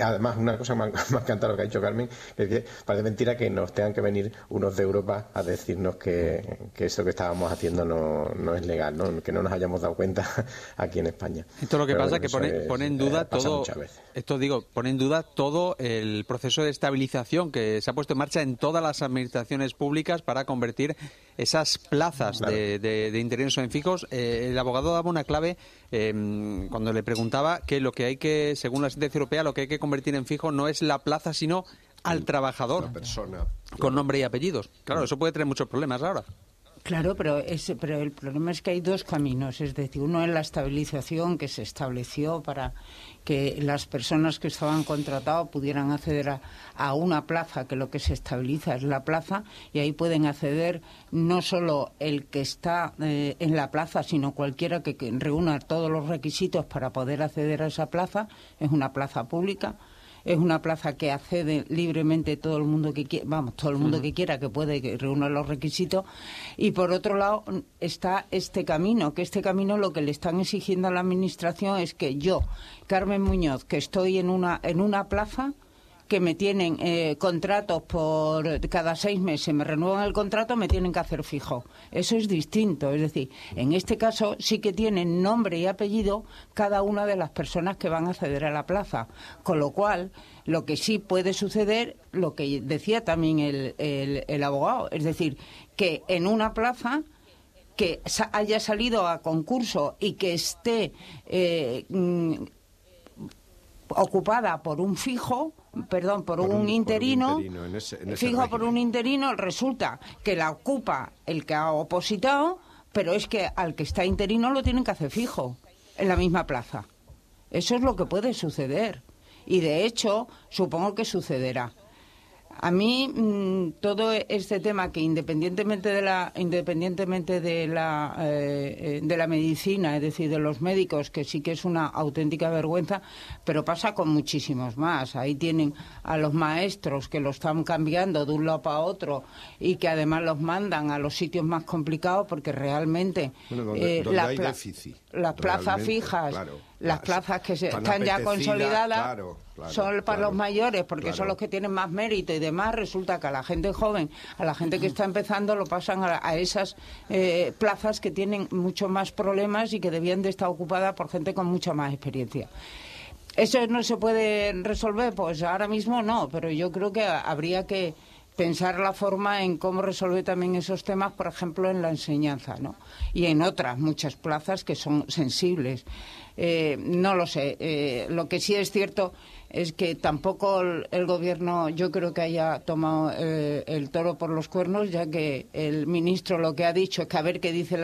S: Además, una cosa me ha encantado lo que ha dicho Carmen, que, parece mentira que nos tengan que venir unos de Europa a decirnos que, que esto que estábamos haciendo no, no es legal, ¿no? que no nos hayamos dado cuenta aquí en España.
B: Esto lo que pasa es que pone, pone en duda todo. Esto digo, pone en duda todo el proceso de estabilización que se ha puesto en marcha en todas las administraciones públicas para convertir esas plazas de, de, interinos en fijos. Eh, el abogado daba una clave em, cuando le preguntaba que lo que hay que, según la sentencia europea, lo que hay que convertir en fijo no es la plaza, sino al trabajador.
R: persona.
B: Con nombre y apellidos. Claro, eso puede tener muchos problemas ahora.
Q: Claro, pero, pero el problema es que hay dos caminos. Es decir, uno es la estabilización que se estableció para que las personas que estaban contratadas pudieran acceder a, una plaza, que lo que se estabiliza es la plaza, y ahí pueden acceder no solo el que está eh, en la plaza, sino cualquiera que reúna todos los requisitos para poder acceder a esa plaza. Es una plaza pública es una plaza que accede libremente todo el mundo que quiera, vamos, todo el mundo que quiera, que puede que reúna los requisitos. Y por otro lado está este camino, que este camino lo que le están exigiendo a la Administración es que yo, Carmen Muñoz, que estoy en una, en una plaza, que me tienen eh, contratos por cada seis meses, me renuevan el contrato, me tienen que hacer fijo. Eso es distinto. Es decir, en este caso sí que tienen nombre y apellido cada una de las personas que van a acceder a la plaza. Con lo cual, lo que sí puede suceder, lo que decía también el, el, abogado, es decir, que en una plaza que haya salido a concurso y que esté eh, mm, ocupada por un fijo, perdón, por, un, interino, fijo por un interino, resulta que la ocupa el que ha opositado, pero es que al que está interino lo tienen que hacer fijo en la misma plaza. Eso es lo que puede suceder. Y de hecho, supongo que sucederá. A mí mm, todo este tema que independientemente de la independientemente de la eh, eh, de la medicina, es decir, de los médicos, que sí que es una auténtica vergüenza, pero pasa con muchísimos más. Ahí tienen a los maestros que lo están cambiando de un lado para otro y que además los mandan a los sitios más complicados porque realmente
R: eh, las,
Q: plazas fijas, las plazas que están ya consolidadas son para los mayores porque son los que tienen más mérito y demás. Resulta que a la gente joven, a la gente que está empezando, lo pasan a, esas eh, plazas que tienen mucho más problemas y que debían de estar ocupadas por gente con mucha más experiencia. ¿Eso no se puede resolver? Pues ahora mismo no, pero yo creo que habría que pensar la forma en cómo resolver también esos temas, por ejemplo, en la enseñanza, ¿no? Y en otras muchas plazas que son sensibles. Eh, no lo sé. Eh, lo que sí es cierto es que tampoco el, gobierno yo creo que haya tomado eh, el toro por los cuernos, ya que el ministro lo que ha dicho es que a ver qué dicen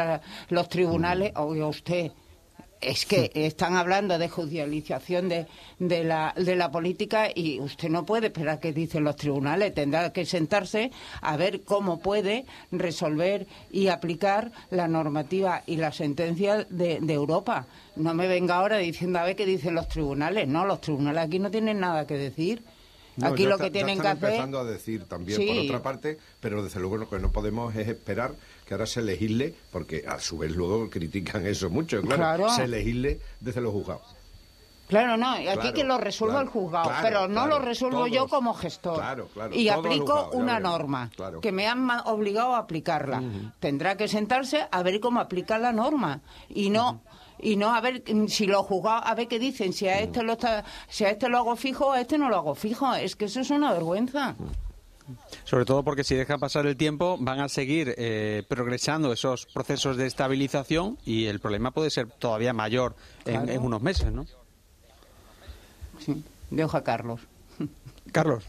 Q: los tribunales, oiga usted, es que están hablando de judicialización de, de, la, de la política y usted no puede esperar que dicen los tribunales. Tendrá que sentarse a ver cómo puede resolver y aplicar la normativa y la sentencia de, de Europa. No me venga ahora diciendo a ver qué dicen los tribunales. No, los tribunales aquí no tienen nada que decir. aquí lo que tienen que hacer.
R: empezando a decir también por otra parte, pero desde luego lo que no podemos es esperar que ahora se legisle, porque a su vez luego critican eso mucho, claro, se legisle desde los juzgados.
Q: Claro, no, aquí que lo resuelva el juzgado, pero no lo resuelvo yo como gestor. y aplico una norma que me han obligado a aplicarla. Tendrá que sentarse a ver cómo aplica la norma y no y no a ver si lo juzgados a ver qué dicen, si a este lo está, si a este lo hago fijo, a este no lo hago fijo, es que eso es una vergüenza.
B: Sobre todo porque si dejan pasar el tiempo van a seguir eh, progresando esos procesos de estabilización y el problema puede ser todavía mayor en, en unos meses, ¿no?
Q: Sí. Dejo a Carlos.
B: Carlos.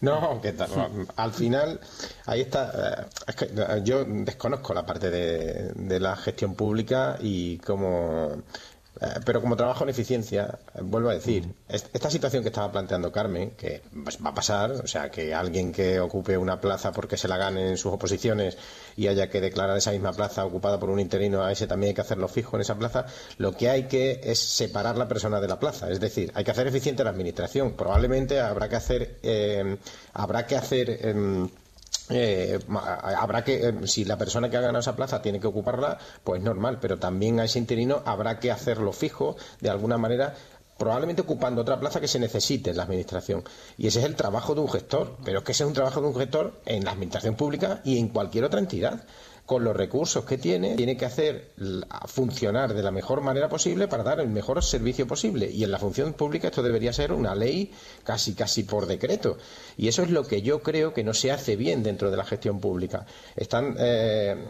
S: No, que tal? al final, ahí está. eh, Es que eh, yo desconozco la parte de, de la gestión pública y como. Eh, Pero como trabajo en eficiencia, eh, vuelvo a decir, est- esta situación que estaba planteando Carmen, que pues, va a pasar, o sea, que alguien que ocupe una plaza porque se la gane en sus oposiciones y haya que declarar esa misma plaza ocupada por un interino, a ese también hay que hacerlo fijo en esa plaza, lo que hay que es separar la persona de la plaza, es decir, hay que hacer eficiente la administración. Probablemente habrá que hacer, eh, habrá que hacer em, eh, habrá que, eh, si la persona que ha ganado esa plaza tiene que ocuparla, pues normal, pero también a ese interino habrá que hacerlo fijo de alguna manera probablemente ocupando otra plaza que se necesite en la administración. Y ese es el trabajo de un gestor, pero es que ese es un trabajo de un gestor en la administración pública y en cualquier otra entidad. Con los recursos que tiene, tiene que hacer funcionar de la mejor manera posible para dar el mejor servicio posible. Y en la función pública esto debería ser una ley casi casi por decreto. Y eso es lo que yo creo que no se hace bien dentro de la gestión pública. Están eh,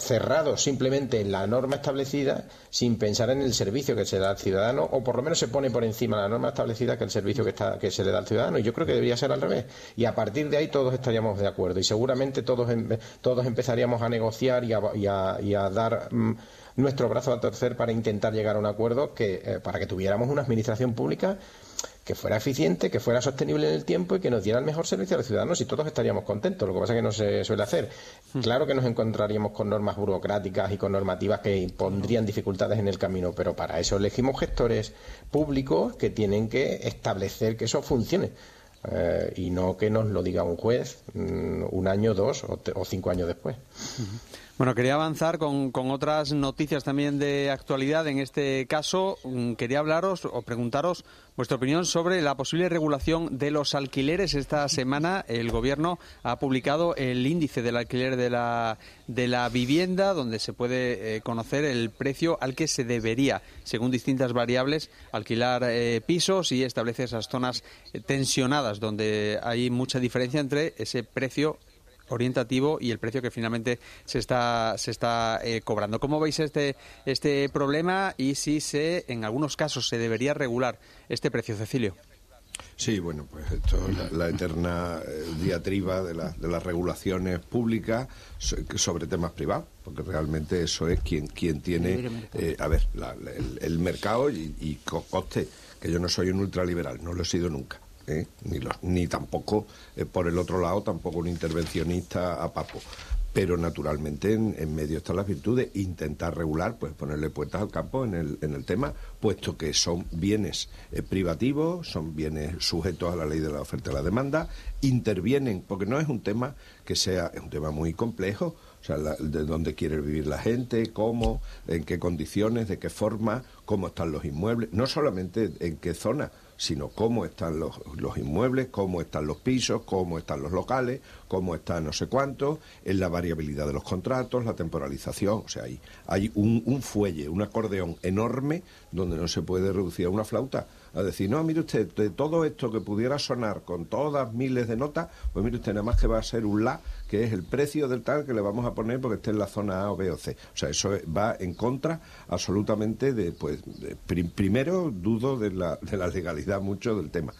S: cerrados simplemente en la norma establecida sin pensar en el servicio que se da al ciudadano o por lo menos se pone por encima la norma establecida que el servicio que, está, que se le da al ciudadano. Y yo creo que debería ser al revés. Y a partir de ahí todos estaríamos de acuerdo y seguramente todos, em- todos empezaríamos a negociar y a, y a- y a dar mm, nuestro brazo a torcer para intentar llegar a un acuerdo que, eh, para que tuviéramos una administración pública que fuera eficiente, que fuera sostenible en el tiempo y que nos diera el mejor servicio a los ciudadanos y todos estaríamos contentos. Lo que pasa es que no se suele hacer. Claro que nos encontraríamos con normas burocráticas y con normativas que pondrían dificultades en el camino, pero para eso elegimos gestores públicos que tienen que establecer que eso funcione. Eh, y no que nos lo diga un juez mm, un año, dos o, cinco años después.
B: Bueno, quería avanzar con, con otras noticias también de actualidad. En este caso, mm, quería hablaros o preguntaros vuestra opinión sobre la posible regulación de los alquileres. Esta semana el Gobierno ha publicado el índice del alquiler de la, de la vivienda, donde se puede eh, conocer el precio al que se debería, según distintas variables, alquilar eh, pisos y establece esas zonas eh, tensionadas, donde hay mucha diferencia entre ese precio orientativo y el precio que finalmente se está se está eh, cobrando. ¿Cómo veis este este problema y si se en algunos casos se debería regular este precio, Cecilio?
R: Sí, bueno, pues esto es la, la eterna eh, diatriba de, la- de las regulaciones públicas so- sobre temas privados, porque realmente eso es quien, quien tiene, eh, a ver, la- el, el mercado y, y co- coste, que yo no soy un ultraliberal, no lo he sido nunca. ¿Eh? Ni, lo- ni tampoco, eh, por el otro lado, tampoco un intervencionista a papo. Pero naturalmente en, en medio están las virtudes. Intentar regular, pues ponerle puertas al campo en el, en el tema, puesto que son bienes eh, privativos, son bienes sujetos a la ley de la oferta y la demanda, intervienen, porque no es un tema que sea, es un tema muy complejo, o sea, la- de dónde quiere vivir la gente, cómo, en qué condiciones, de qué forma, cómo están los inmuebles, no solamente en qué zona, sino cómo están los, los inmuebles, cómo están los pisos, cómo están los locales, cómo está no sé cuánto, en la variabilidad de los contratos, la temporalización, o sea, hay, hay un, un fuelle, un acordeón enorme donde no se puede reducir a una flauta. A decir, no, mire usted, de todo esto que pudiera sonar con todas miles de notas, pues mire usted, nada más que va a ser un la, que es el precio del tal que le vamos a poner porque esté en la zona A o B o C. O sea, eso es- va en contra absolutamente de, pues, primero dudo de la, de la legalidad mucho del tema.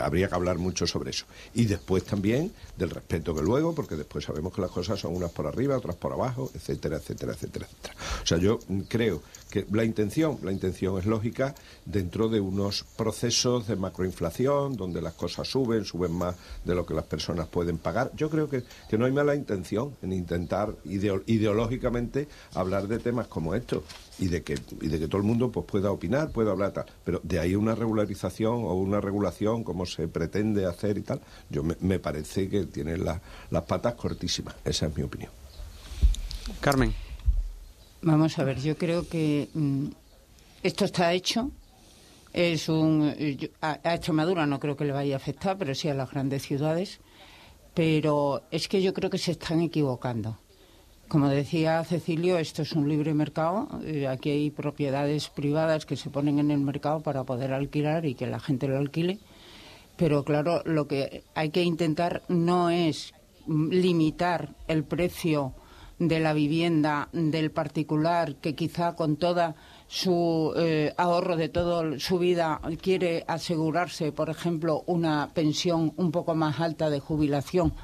R: Habría que hablar mucho sobre eso. Y después también del respeto que luego, porque después sabemos que las cosas son unas por arriba, otras por abajo, etcétera, etcétera, etcétera, etcétera. O sea, yo mm, creo que la intención, la intención es lógica dentro de unos procesos de macroinflación, donde las cosas suben, suben más de lo que las personas pueden pagar. Yo creo que, que no hay mala intención en intentar ideo- ideológicamente hablar de temas como estos y de que y de que todo el mundo pues pueda opinar, pueda hablar tal, pero de ahí una regularización o una regulación como se pretende hacer y tal, yo me, me parece que tiene la- las patas cortísimas, esa es mi opinión.
B: Carmen.
Q: Vamos a ver, yo creo que mm, esto está hecho. Es un, yo- a, a Extremadura no creo que le vaya a afectar, pero sí a las grandes ciudades. Pero es que yo creo que se están equivocando. Como decía Cecilio, esto es un libre mercado. eh, aquí hay propiedades privadas que se ponen en el mercado para poder alquilar y que la gente lo alquile. Pero claro, lo que hay que intentar no es limitar el precio de la vivienda del particular que quizá con toda su eh, ahorro de toda su vida quiere asegurarse, por ejemplo, una pensión un poco más alta de jubilación,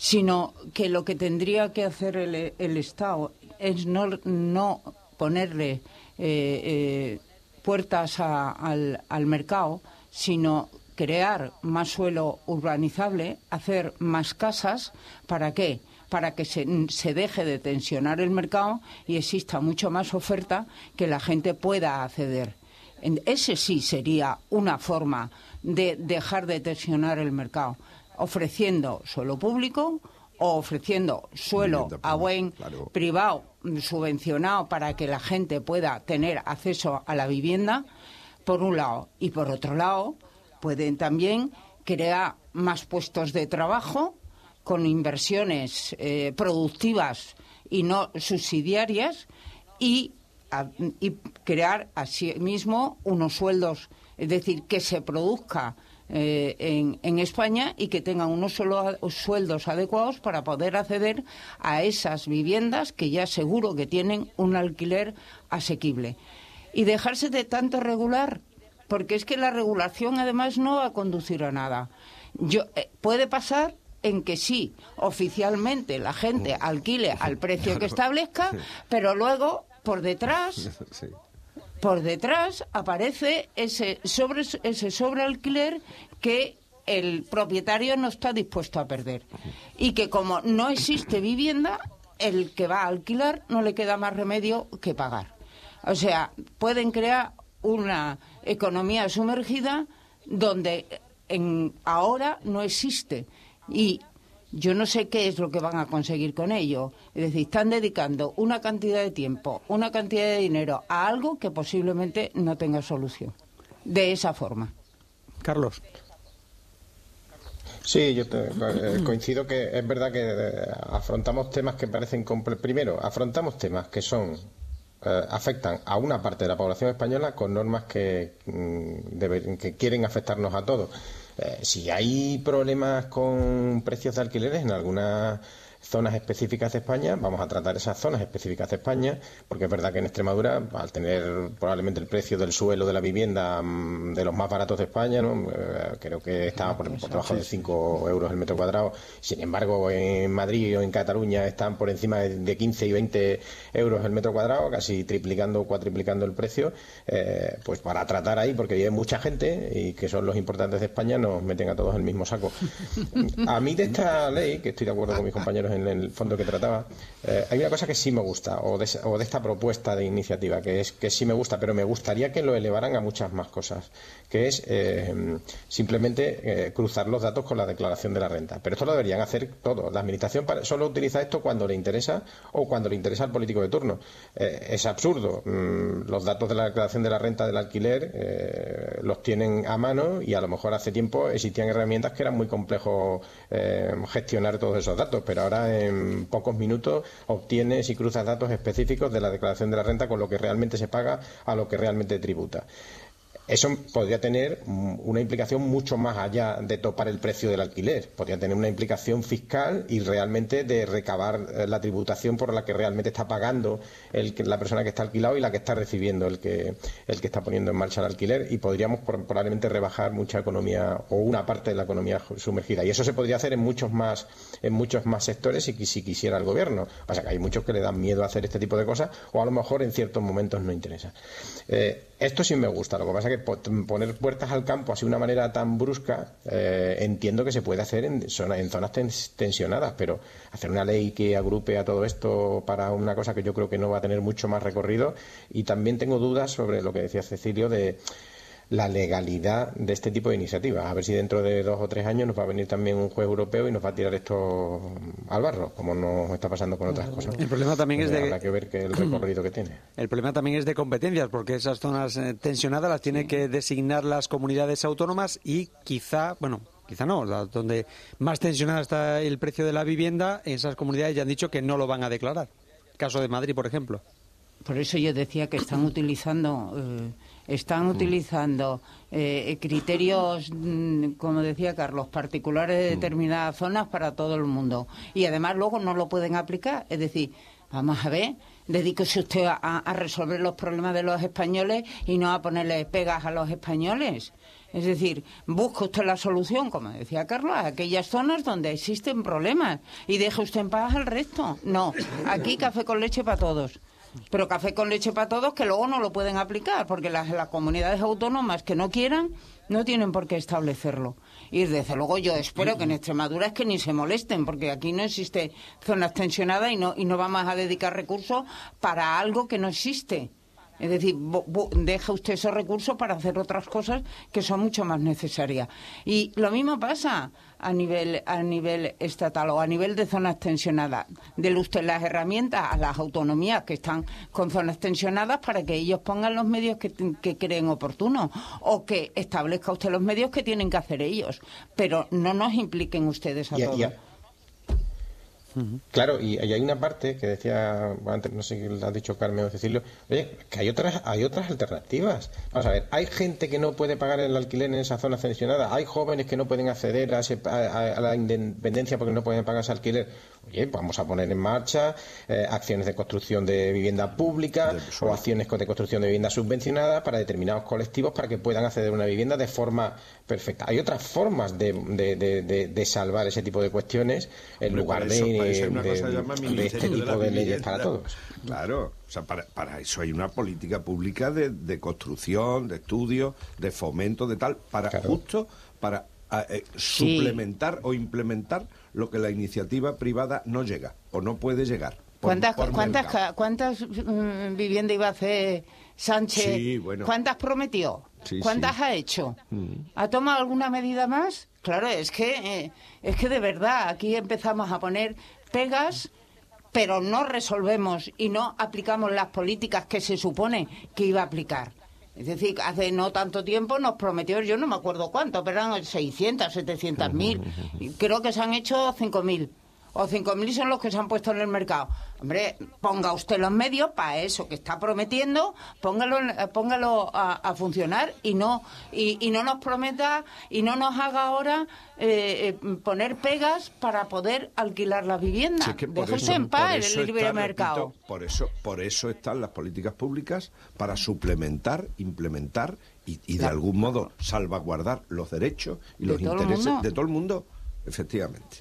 Q: sino que lo que tendría que hacer el, Estado es no, no ponerle eh, eh, puertas al, al mercado, sino crear más suelo urbanizable, hacer más casas, ¿para qué? Para que se, deje de tensionar el mercado y exista mucho más oferta que la gente pueda acceder. Ese sí sería una forma de dejar de tensionar el mercado, ofreciendo suelo público o ofreciendo suelo a buen privado subvencionado para que la gente pueda tener acceso a la vivienda, por un lado, y por otro lado, Pueden también crear más puestos de trabajo con inversiones eh, productivas y no subsidiarias y, crear asimismo unos sueldos, es decir, que se produzca eh, en, España y que tengan unos sueldos adecuados para poder acceder a esas viviendas que ya seguro que tienen un alquiler asequible. Y dejarse de tanto regular porque es que la regulación además no va a conducir a nada. Yo, eh, puede pasar en que sí, oficialmente la gente alquile al precio que establezca, pero luego por detrás por detrás aparece ese sobre ese sobrealquiler que el propietario no está dispuesto a perder y que como no existe vivienda, el que va a alquilar no le queda más remedio que pagar. O sea, pueden crear una economía sumergida donde en, ahora no existe. Y yo no sé qué es lo que van a conseguir con ello. Es decir, están dedicando una cantidad de tiempo, una cantidad de dinero a algo que posiblemente no tenga solución. De esa forma.
B: Carlos.
S: Sí, yo eh, coincido que es verdad que eh, afrontamos temas que parecen primero afrontamos temas que son eh, afectan a una parte de la población española con normas que, mm, que quieren afectarnos a todos. Eh, si hay problemas con precios de alquileres en algunas zonas específicas de España, vamos a tratar esas zonas específicas de España, porque es verdad que en Extremadura, al tener probablemente el precio del suelo de la vivienda mm, de los más baratos de España, ¿no? Eh, creo que estaba por, debajo de 5 euros el metro cuadrado, sin embargo en Madrid o en Cataluña están por encima de 15 y 20 euros el metro cuadrado, casi triplicando o cuatriplicando el precio, eh, pues para tratar ahí, porque hay mucha gente y que son los importantes de España, nos meten a todos el mismo saco. A mí de esta ley, que estoy de acuerdo con mis compañeros en el fondo que trataba, eh, hay una cosa que sí me gusta, o de, esta propuesta de iniciativa, que es que sí me gusta, pero me gustaría que lo elevaran a muchas más cosas, que es eh, simplemente eh, cruzar los datos con la declaración de la renta. Pero esto lo deberían hacer todos. La Administración solo utiliza esto cuando le interesa o cuando le interesa al político de turno. es absurdo. Mm, los datos de la declaración de la renta del alquiler los tienen a mano y a lo mejor hace tiempo existían herramientas que eran muy complejo gestionar todos esos datos, pero ahora en pocos minutos obtienes y cruzas datos específicos de la declaración de la renta con lo que realmente se paga a lo que realmente tributa. Eso podría tener una implicación mucho más allá de topar el precio del alquiler. Podría tener una implicación fiscal y realmente de recabar eh, la tributación por la que realmente está pagando el, la persona que está alquilado y la que está recibiendo el que, el que está poniendo en marcha el alquiler. Y podríamos probablemente rebajar mucha economía o una parte de la economía sumergida. Y eso se podría hacer en muchos más, en muchos más sectores si, si quisiera el gobierno. Pasa que hay muchos que le dan miedo a hacer este tipo de cosas o a lo mejor en ciertos momentos no interesa. Eh, esto sí me gusta. Lo que pasa es que poner puertas al campo así de una manera tan brusca, eh, entiendo que se puede hacer en, en zonas tensionadas, pero hacer una ley que agrupe a todo esto para una cosa que yo creo que no va a tener mucho más recorrido. Y también tengo dudas sobre lo que decía Cecilio de la legalidad de este tipo de iniciativas. A ver si dentro de dos o tres años nos va a venir también un juez europeo y nos va a tirar esto al barro, como nos está pasando con otras cosas.
B: El problema también es de...
S: Habrá que ver que el recorrido que tiene.
B: El problema también es de competencias, porque esas zonas eh, tensionadas las tiene que designar las comunidades autónomas y quizá, bueno, quizá no, donde más tensionada está el precio de la vivienda, esas comunidades ya han dicho que no lo van a declarar. Caso de Madrid, por ejemplo.
Q: por eso yo decía que están utilizando, eh, están utilizando eh, criterios, mm, como decía Carlos, particulares de determinadas zonas para todo el mundo. Y además luego no lo pueden aplicar. Es decir, vamos a ver, dedíquese usted a, a resolver los problemas de los españoles y no a ponerle pegas a los españoles. Es decir, busque usted la solución, como decía Carlos, a aquellas zonas donde existen problemas y deje usted en paz al resto. No, aquí café con leche para todos. Pero café con leche para todos que luego no lo pueden aplicar, porque las, las comunidades autónomas que no quieran no tienen por qué establecerlo. Y desde luego yo espero que en Extremadura es que ni se molesten, porque aquí no existe zonas tensionadas y no, y no vamos a dedicar recursos para algo que no existe. Es decir, deja usted esos recursos para hacer otras cosas que son mucho más necesarias. Y lo mismo pasa a nivel, a nivel estatal o a nivel de zonas tensionadas. Dele usted las herramientas a las autonomías que están con zonas tensionadas para que ellos pongan los medios que, creen oportunos o que establezca usted los medios que tienen que hacer ellos. Pero no nos impliquen ustedes a todos.
S: Claro, y, hay una parte que decía antes, no sé qué le ha dicho Carmen o Cecilio, oye, que hay otras, hay otras alternativas. Vamos a ver, hay gente que no puede pagar el alquiler en esa zona sancionada, hay jóvenes que no pueden acceder a, la independencia porque no pueden pagar ese alquiler. Oye, vamos a poner en marcha eh, acciones de construcción de vivienda pública o acciones de construcción de vivienda subvencionada para determinados colectivos para que puedan acceder a una vivienda de forma perfecta. Hay otras formas de, de, salvar ese tipo de cuestiones en lugar de, este tipo de leyes para todos.
R: Claro, o sea, para, para, eso hay una política pública de, construcción, de estudio, de fomento, de tal, para justo para eh, suplementar o implementar lo que la iniciativa privada no llega o no puede llegar.
Q: ¿Cuántas, cuántas, ¿Cuántas mm, viviendas iba a hacer Sánchez? ¿Cuántas prometió? ¿Cuántas ha hecho? Mm. ¿Ha tomado alguna medida más? Claro, es que, eh, es que de verdad aquí empezamos a poner pegas pero no resolvemos y no aplicamos las políticas que se supone que iba a aplicar. Es decir, hace no tanto tiempo nos prometió, yo no me acuerdo cuánto, pero eran 600, 700 mil. Creo que se han hecho 5 mil o 5.000 son los que se han puesto en el mercado. Hombre, ponga usted los medios para eso que está prometiendo, póngalo, póngalo a, funcionar y no y, no nos prometa y no nos haga ahora eh, eh, poner pegas para poder alquilar la vivienda. Sí, en paz el libre mercado.
R: por eso, por eso están las políticas públicas para suplementar, implementar y, de algún modo salvaguardar los derechos y los intereses de todo el mundo, efectivamente.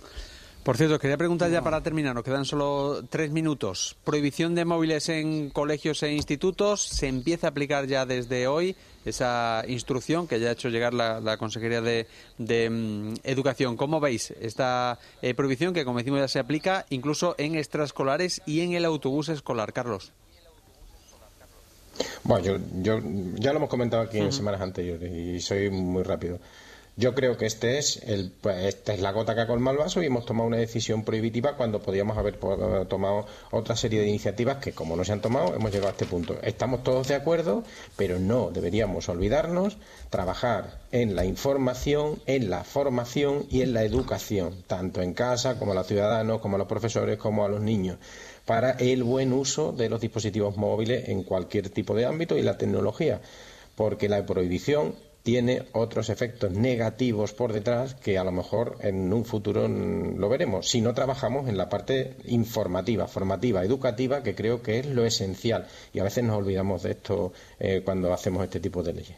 B: Por cierto, quería preguntar ya para terminar, nos quedan solo tres minutos. Prohibición de móviles en colegios e institutos, ¿se empieza a aplicar ya desde hoy esa instrucción que ya ha hecho llegar la, Consejería de, mm, Educación? ¿Cómo veis esta eh, prohibición que, como decimos, ya se aplica incluso en extraescolares y en el autobús escolar? Carlos.
S: Bueno, yo, ya lo hemos comentado aquí en semanas anteriores y soy muy rápido. Yo creo que este es el, pues, esta es la gota que ha colmado el vaso y hemos tomado una decisión prohibitiva cuando podíamos haber tomado otra serie de iniciativas que, como no se han tomado, hemos llegado a este punto. Estamos todos de acuerdo, pero no deberíamos olvidarnos trabajar en la información, en la formación y en la educación, tanto en casa como a los ciudadanos, como a los profesores, como a los niños para el buen uso de los dispositivos móviles en cualquier tipo de ámbito y la tecnología, porque la prohibición tiene otros efectos negativos por detrás que a lo mejor en un futuro lo veremos si no trabajamos en la parte informativa, formativa, educativa, que creo que es lo esencial. Y a veces nos olvidamos de esto eh, cuando hacemos este tipo de leyes.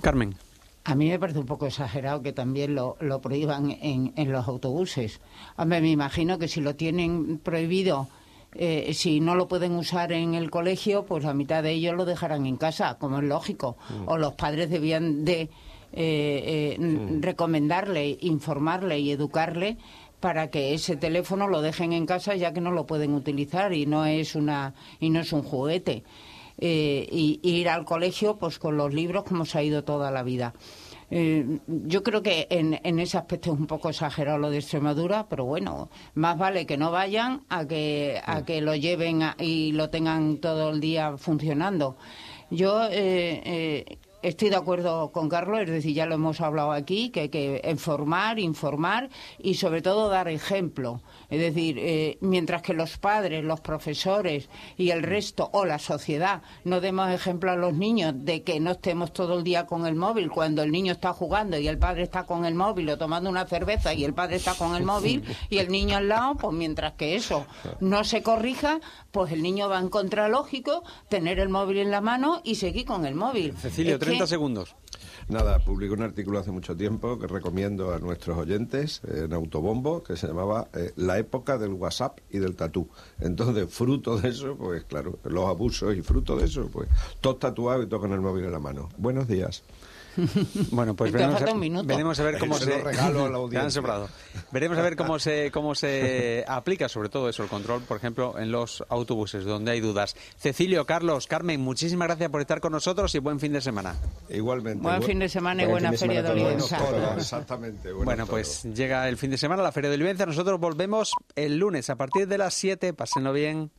B: Carmen.
Q: A mí me parece un poco exagerado que también lo, prohíban en, en los autobuses. Hombre, me imagino que si lo tienen prohibido eh, si no lo pueden usar en el colegio, pues la mitad de ellos lo dejarán en casa, como es lógico. Mm. O los padres debían de eh, eh, mm. recomendarle, informarle y educarle para que ese teléfono lo dejen en casa ya que no lo pueden utilizar y no es una y no es un juguete. y, ir al colegio pues con los libros como se ha ido toda la vida. Eh, yo creo que en, en, ese aspecto es un poco exagerado lo de Extremadura, pero bueno, más vale que no vayan a que, a que lo lleven y lo tengan todo el día funcionando. Yo eh, eh, Estoy de acuerdo con Carlos, es decir, ya lo hemos hablado aquí, que hay que informar, informar y sobre todo dar ejemplo. Es decir, eh, mientras que los padres, los profesores y el resto o la sociedad no demos ejemplo a los niños de que no estemos todo el día con el móvil cuando el niño está jugando y el padre está con el móvil o tomando una cerveza y el padre está con el móvil y el niño al lado, pues mientras que eso no se corrija, pues el niño va a encontrar lógico tener el móvil en la mano y seguir con el móvil.
B: Cecilio, 30 segundos.
R: Nada, publicó un artículo hace mucho tiempo que recomiendo a nuestros oyentes en Autobombo que se llamaba eh, La época del WhatsApp y del tatú. Entonces, fruto de eso, pues claro, los abusos y fruto de eso, pues todos tatuados y todos con el móvil en la mano. Buenos días.
B: Bueno, pues veremos, veremos, a ver cómo se, veremos a ver cómo se cómo se aplica sobre todo eso el control, por ejemplo, en los autobuses donde hay dudas. Cecilio, Carlos, Carmen, muchísimas gracias por estar con nosotros y buen fin de semana.
R: Igualmente.
Q: Buen fin de semana y buena feria de Olivenza.
R: Exactamente.
B: Bueno, pues llega el fin de semana, la feria de Olivenza. Nosotros volvemos el lunes a partir de las 7. Pásenlo bien.